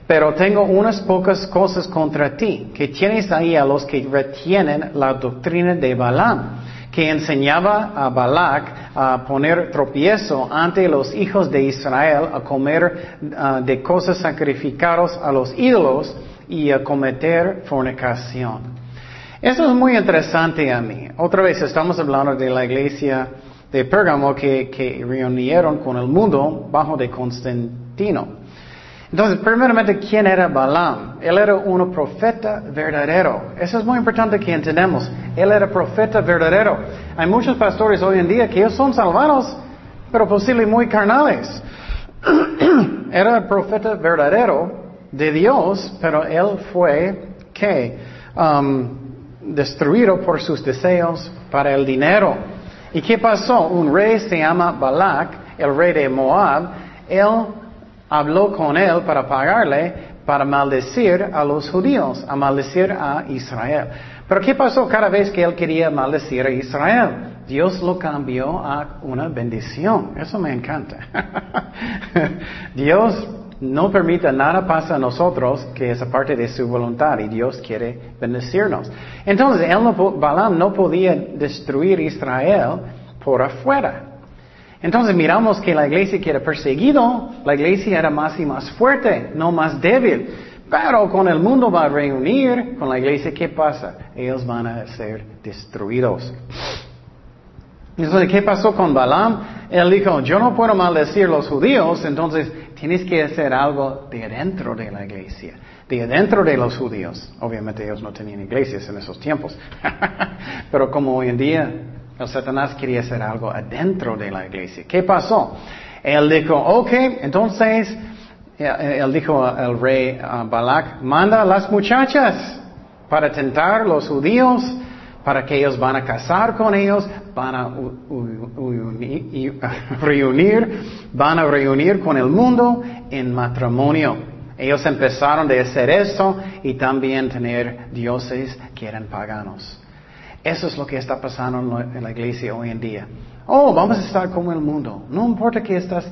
Pero tengo unas pocas cosas contra ti, que tienes ahí a los que retienen la doctrina de Balaam que enseñaba a Balak a poner tropiezo ante los hijos de Israel, a comer ah, de cosas sacrificadas a los ídolos y a cometer fornicación. Eso es muy interesante a mí. Otra vez estamos hablando de la iglesia de Pérgamo que, que reunieron con el mundo bajo de Constantino. Entonces, primeramente, ¿quién era Balaam? Él era un profeta verdadero. Eso es muy importante que entendamos. Él era profeta verdadero. Hay muchos pastores hoy en día que ellos son salvados, pero posible muy carnales. Era profeta verdadero de Dios, pero él fue que um, destruido por sus deseos para el dinero. ¿Y qué pasó? Un rey se llama Balak, el rey de Moab. Él habló con él para pagarle para maldecir a los judíos, a maldecir a Israel. Pero ¿qué pasó cada vez que él quería maldecir a Israel? Dios lo cambió a una bendición. Eso me encanta. Dios no permite nada pasa a nosotros que es parte de su voluntad y Dios quiere bendecirnos. Entonces, él no, Balaam no podía destruir Israel por afuera. Entonces miramos que la iglesia que era perseguido, la iglesia era más y más fuerte, no más débil. Pero con el mundo va a reunir, con la iglesia, ¿qué pasa? Ellos van a ser destruidos. Entonces, ¿qué pasó con Balaam? Él dijo, yo no puedo maldecir a los judíos, entonces tienes que hacer algo de adentro de la iglesia, de adentro de los judíos. Obviamente ellos no tenían iglesias en esos tiempos, pero como hoy en día el Satanás quería hacer algo adentro de la iglesia. ¿Qué pasó? Él dijo, ok, entonces, eh, él dijo al rey Balak, manda a las muchachas para tentar a los judíos para que ellos van a casar con ellos, van a reunir, van a reunir con el mundo en matrimonio. Ellos empezaron de hacer eso y también tener dioses que eran paganos. Eso es lo que está pasando en la iglesia hoy en día. Oh, vamos a estar como el mundo. No importa que estás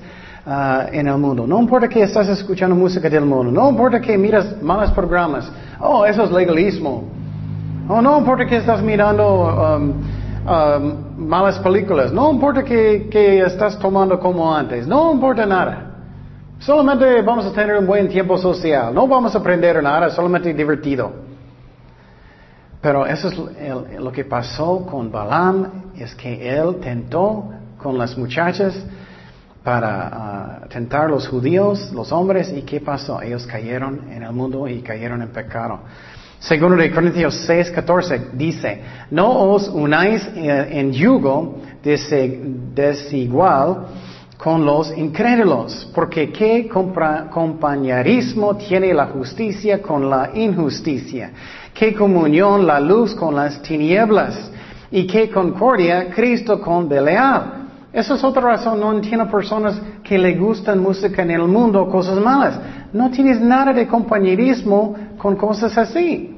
ah, en el mundo. No importa que estás escuchando música del mundo. No importa que miras malos programas. Oh, eso es legalismo. Oh, no importa que estás mirando um, um, malas películas. No importa que, que estás tomando como antes. No importa nada. Solamente vamos a tener un buen tiempo social. No vamos a aprender nada, solamente divertido. Pero eso es lo que pasó con Balaam, es que él tentó con las muchachas para uh, tentar a los judíos, los hombres, y ¿qué pasó? Ellos cayeron en el mundo y cayeron en pecado. Segundo de Corintios 6, 14 dice, no os unáis en yugo desigual con los incrédulos, porque qué compañerismo tiene la justicia con la injusticia, qué comunión la luz con las tinieblas, y qué concordia Cristo con Belial. Esa es otra razón, no entiendo personas que le gustan música en el mundo, cosas malas. No tienes nada de compañerismo con cosas así.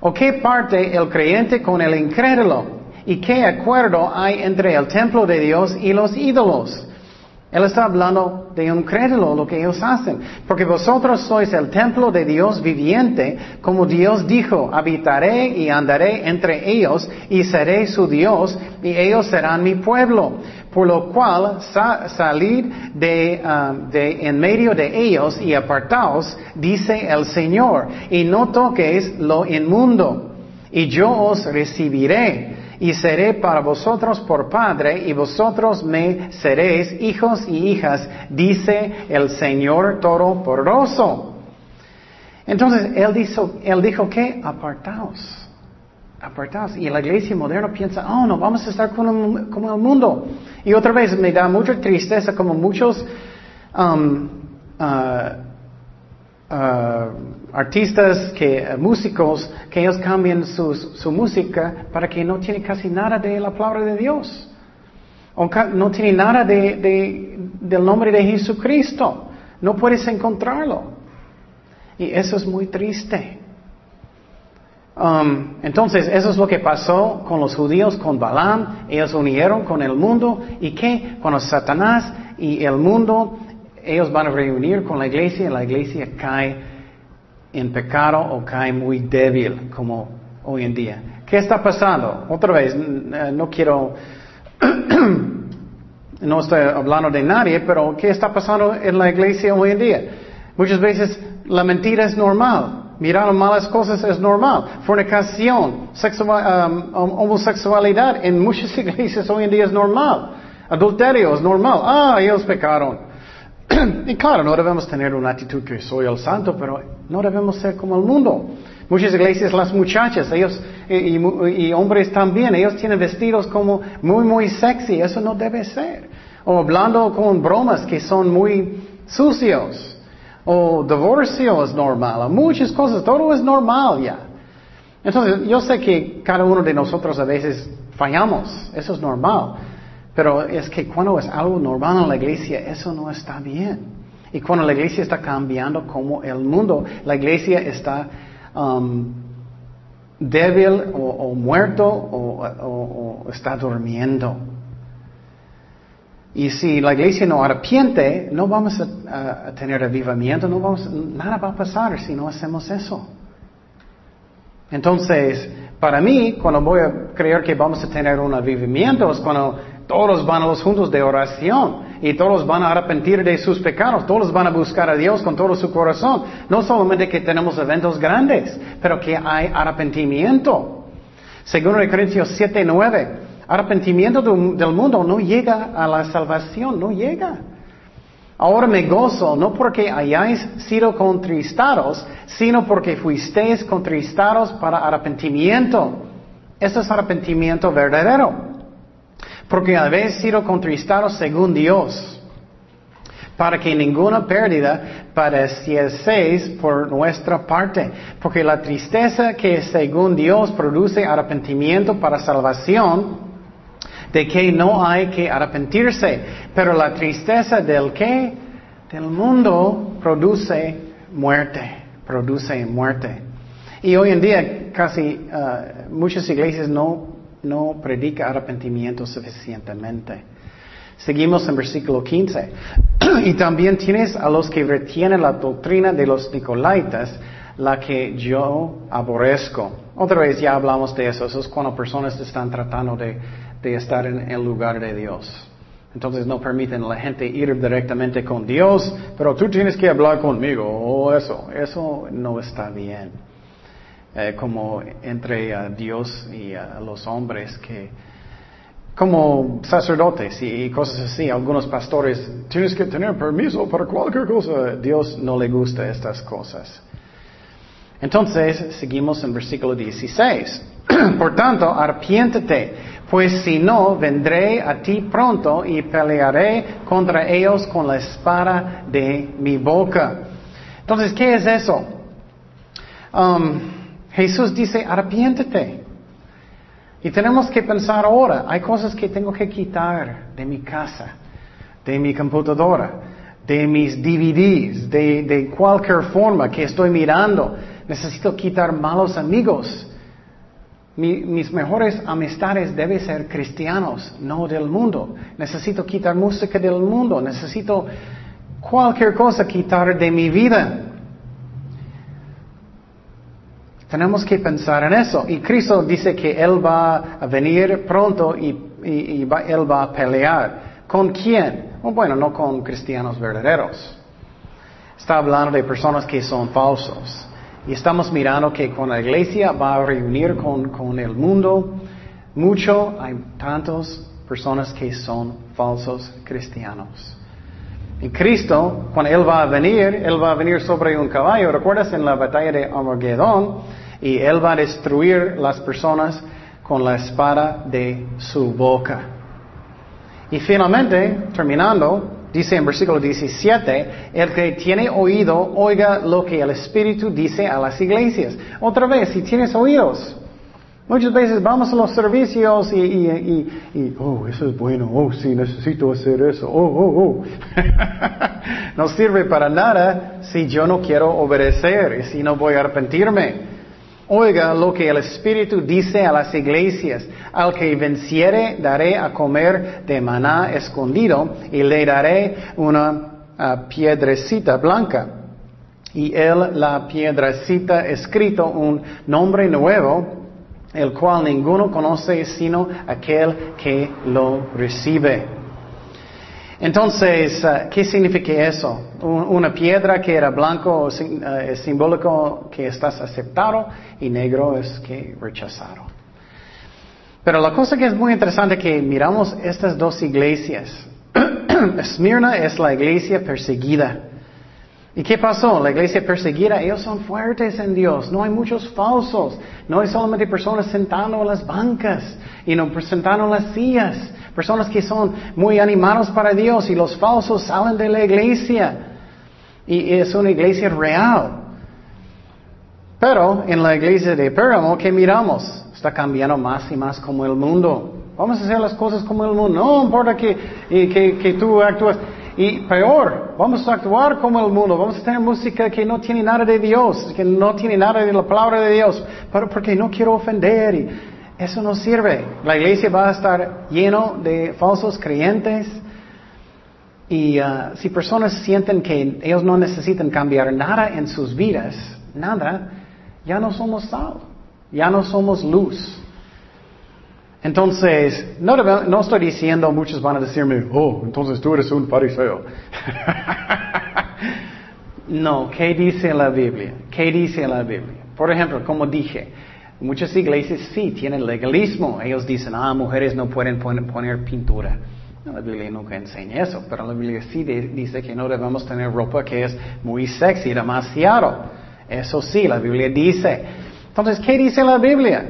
¿O qué parte el creyente con el incrédulo? ¿Y qué acuerdo hay entre el templo de Dios y los ídolos? Él está hablando de un crédulo, lo que ellos hacen. Porque vosotros sois el templo de Dios viviente, como Dios dijo, habitaré y andaré entre ellos y seré su Dios y ellos serán mi pueblo. Por lo cual salid de, um, de en medio de ellos y apartaos, dice el Señor, y no toquéis lo inmundo, y yo os recibiré y seré para vosotros por padre, y vosotros me seréis hijos y hijas, dice el Señor Todopoderoso. Entonces, él dijo, él dijo que apartaos. Apartaos. Y la iglesia moderna piensa, oh, no, vamos a estar como, el mundo. Y otra vez me da mucha tristeza como muchos um, uh, uh, artistas, que, uh, músicos, que ellos cambian su música para que no tiene casi nada de la palabra de Dios. No tiene nada de, del nombre de Jesucristo. No puedes encontrarlo. Y eso es muy triste. Um, entonces, eso es lo que pasó con los judíos, con Balaam. Ellos unieron con el mundo. ¿Y qué? Cuando Satanás y el mundo ellos van a reunir con la iglesia y la iglesia cae en pecado o cae muy débil como hoy en día. ¿Qué está pasando? Otra vez, eh, no quiero, no estoy hablando de nadie, pero ¿qué está pasando en la iglesia hoy en día? Muchas veces la mentira es normal. Mirar malas cosas es normal. Fornicación, um, homosexualidad en muchas iglesias hoy en día es normal. Adulterio es normal. Ah, ellos pecaron. y claro, no debemos tener una actitud que soy el santo, pero no debemos ser como el mundo. Muchas iglesias, las muchachas, ellos y, hombres también, ellos tienen vestidos como muy, muy sexy. Eso no debe ser. O hablando con bromas que son muy sucios. O divorcio es normal. Muchas cosas, todo es normal ya. Entonces, yo sé que cada uno de nosotros a veces fallamos. Eso es normal. Pero es que cuando es algo normal en la iglesia, eso no está bien. Y cuando la iglesia está cambiando como el mundo, la iglesia está um, débil o, muerto o, está durmiendo. Y si la iglesia no arrepiente, no vamos a, tener avivamiento, no vamos, nada va a pasar si no hacemos eso. Entonces, para mí, cuando voy a creer que vamos a tener un avivamiento, es cuando todos van a los juntos de oración y todos van a arrepentir de sus pecados, todos van a buscar a Dios con todo su corazón. No solamente que tenemos eventos grandes, pero que hay arrepentimiento. Según Corintios 7, 9, arrepentimiento del mundo no llega a la salvación, no llega. Ahora me gozo, no porque hayáis sido contristados, sino porque fuisteis contristados para arrepentimiento. Ese es arrepentimiento verdadero porque habéis sido contristados según Dios, para que ninguna pérdida padecieseis por nuestra parte, porque la tristeza que según Dios produce arrepentimiento para salvación, de que no hay que arrepentirse, pero la tristeza del que del mundo produce muerte, produce muerte. Y hoy en día casi uh, muchas iglesias no no predica arrepentimiento suficientemente. Seguimos en versículo 15. y también tienes a los que retienen la doctrina de los Nicolaitas, la que yo aborrezco. Otra vez ya hablamos de eso. Eso es cuando personas están tratando de, estar en el lugar de Dios. Entonces no permiten a la gente ir directamente con Dios, pero tú tienes que hablar conmigo. O eso, eso no está bien. Eh, como entre a Dios y a los hombres que como sacerdotes y, cosas así, algunos pastores, tienes que tener permiso para cualquier cosa. Dios no le gusta estas cosas. Entonces, seguimos en versículo 16. Por tanto, arpiéntete, pues si no, vendré a ti pronto y pelearé contra ellos con la espada de mi boca. Entonces, ¿qué es eso? Um, Jesús dice, arrepiéntete. Y tenemos que pensar ahora, hay cosas que tengo que quitar de mi casa, de mi computadora, de mis DVDs, de, cualquier forma que estoy mirando. Necesito quitar malos amigos. Mis mejores amistades deben ser cristianos, no del mundo. Necesito quitar música del mundo. Necesito cualquier cosa quitar de mi vida. Tenemos que pensar en eso. Y Cristo dice que Él va a venir pronto y, Él va a pelear. ¿Con quién? bueno, no con cristianos verdaderos. Está hablando de personas que son falsos. Y estamos mirando que con la iglesia va a reunir con, con el mundo, mucho, hay tantas personas que son falsos cristianos. Y Cristo, cuando Él va a venir, Él va a venir sobre un caballo. ¿Recuerdas en la batalla de Armagedón? y Él va a destruir las personas con la espada de su boca. Y finalmente, terminando, dice en versículo 17, el que tiene oído, oiga lo que el Espíritu dice a las iglesias. Otra vez, si tienes oídos, Muchas veces vamos a los servicios y, y, y, oh, eso es bueno, oh, sí, necesito hacer eso, oh, oh, oh. no sirve para nada si yo no quiero obedecer y si no voy a arrepentirme. Oiga lo que el Espíritu dice a las iglesias. Al que venciere daré a comer de maná escondido y le daré una ah, piedrecita blanca. Y él la piedrecita escrito un nombre nuevo, el cual ninguno conoce sino aquel que lo recibe. Entonces, uh, ¿qué significa eso? una piedra que era blanco uh, es simbólico que estás aceptado y negro es que rechazado. Pero la cosa que es muy interesante que miramos estas dos iglesias. Esmirna es la iglesia perseguida. ¿Y qué pasó? La iglesia perseguida, ellos son fuertes en Dios, no hay muchos falsos, no hay solamente personas sentando en las bancas y no sentando en las sillas, Personas que son muy animados para Dios y los falsos salen de la iglesia. Y es una iglesia real. Pero en la iglesia de Péramo, ¿qué miramos? Está cambiando más y más como el mundo. Vamos a hacer las cosas como el mundo. No importa que, que, que tú actúas. Y peor, vamos a actuar como el mundo, vamos a tener música que no tiene nada de Dios, que no tiene nada de la palabra de Dios, pero porque no quiero ofender y eso no sirve. La iglesia va a estar lleno de falsos creyentes y uh, si personas sienten que ellos no necesitan cambiar nada en sus vidas, nada, ya no somos sal, ya no somos luz. Entonces, no, no, estoy diciendo, muchos van a decirme, oh, entonces tú eres un fariseo. no, ¿qué dice la Biblia? ¿Qué dice la Biblia? Por ejemplo, como dije, muchas iglesias sí tienen legalismo. Ellos dicen, ah, mujeres no pueden poner, pintura. la Biblia nunca enseña eso, pero la Biblia sí dice que no debemos tener ropa que es muy sexy, demasiado. Eso sí, la Biblia dice. Entonces, ¿qué dice la Biblia?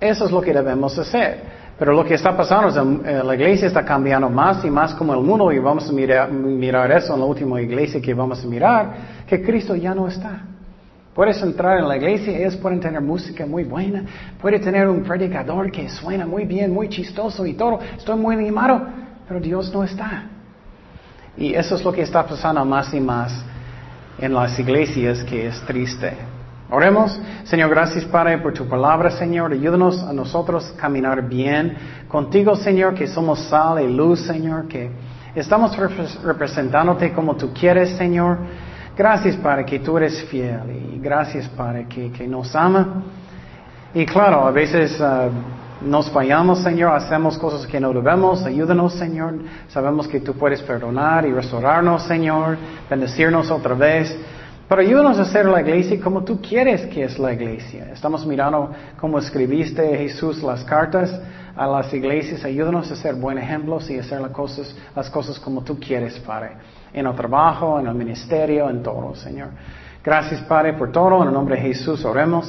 Eso es lo que debemos hacer. Pero lo que está pasando es que eh, la iglesia está cambiando más y más como el mundo y vamos a mirar, mirar eso en la última iglesia que vamos a mirar, que Cristo ya no está. Puedes entrar en la iglesia, ellos pueden tener música muy buena, puede tener un predicador que suena muy bien, muy chistoso y todo, estoy muy animado, pero Dios no está. Y eso es lo que está pasando más y más en las iglesias que es triste. Oremos, Señor, gracias Padre por tu palabra, Señor. Ayúdanos a nosotros a caminar bien contigo, Señor, que somos sal y luz, Señor, que estamos representándote como tú quieres, Señor. Gracias, Padre, que tú eres fiel y gracias, Padre, que, nos ama. Y claro, a veces uh, nos fallamos, Señor, hacemos cosas que no debemos. Ayúdanos, Señor. Sabemos que tú puedes perdonar y restaurarnos, Señor, bendecirnos otra vez. Pero ayúdanos a hacer la iglesia como tú quieres que es la iglesia. Estamos mirando cómo escribiste Jesús las cartas a las iglesias. Ayúdanos a ser buen ejemplos y hacer las cosas, las cosas como tú quieres, Padre. En el trabajo, en el ministerio, en todo, Señor. Gracias, Padre, por todo. En el nombre de Jesús oremos.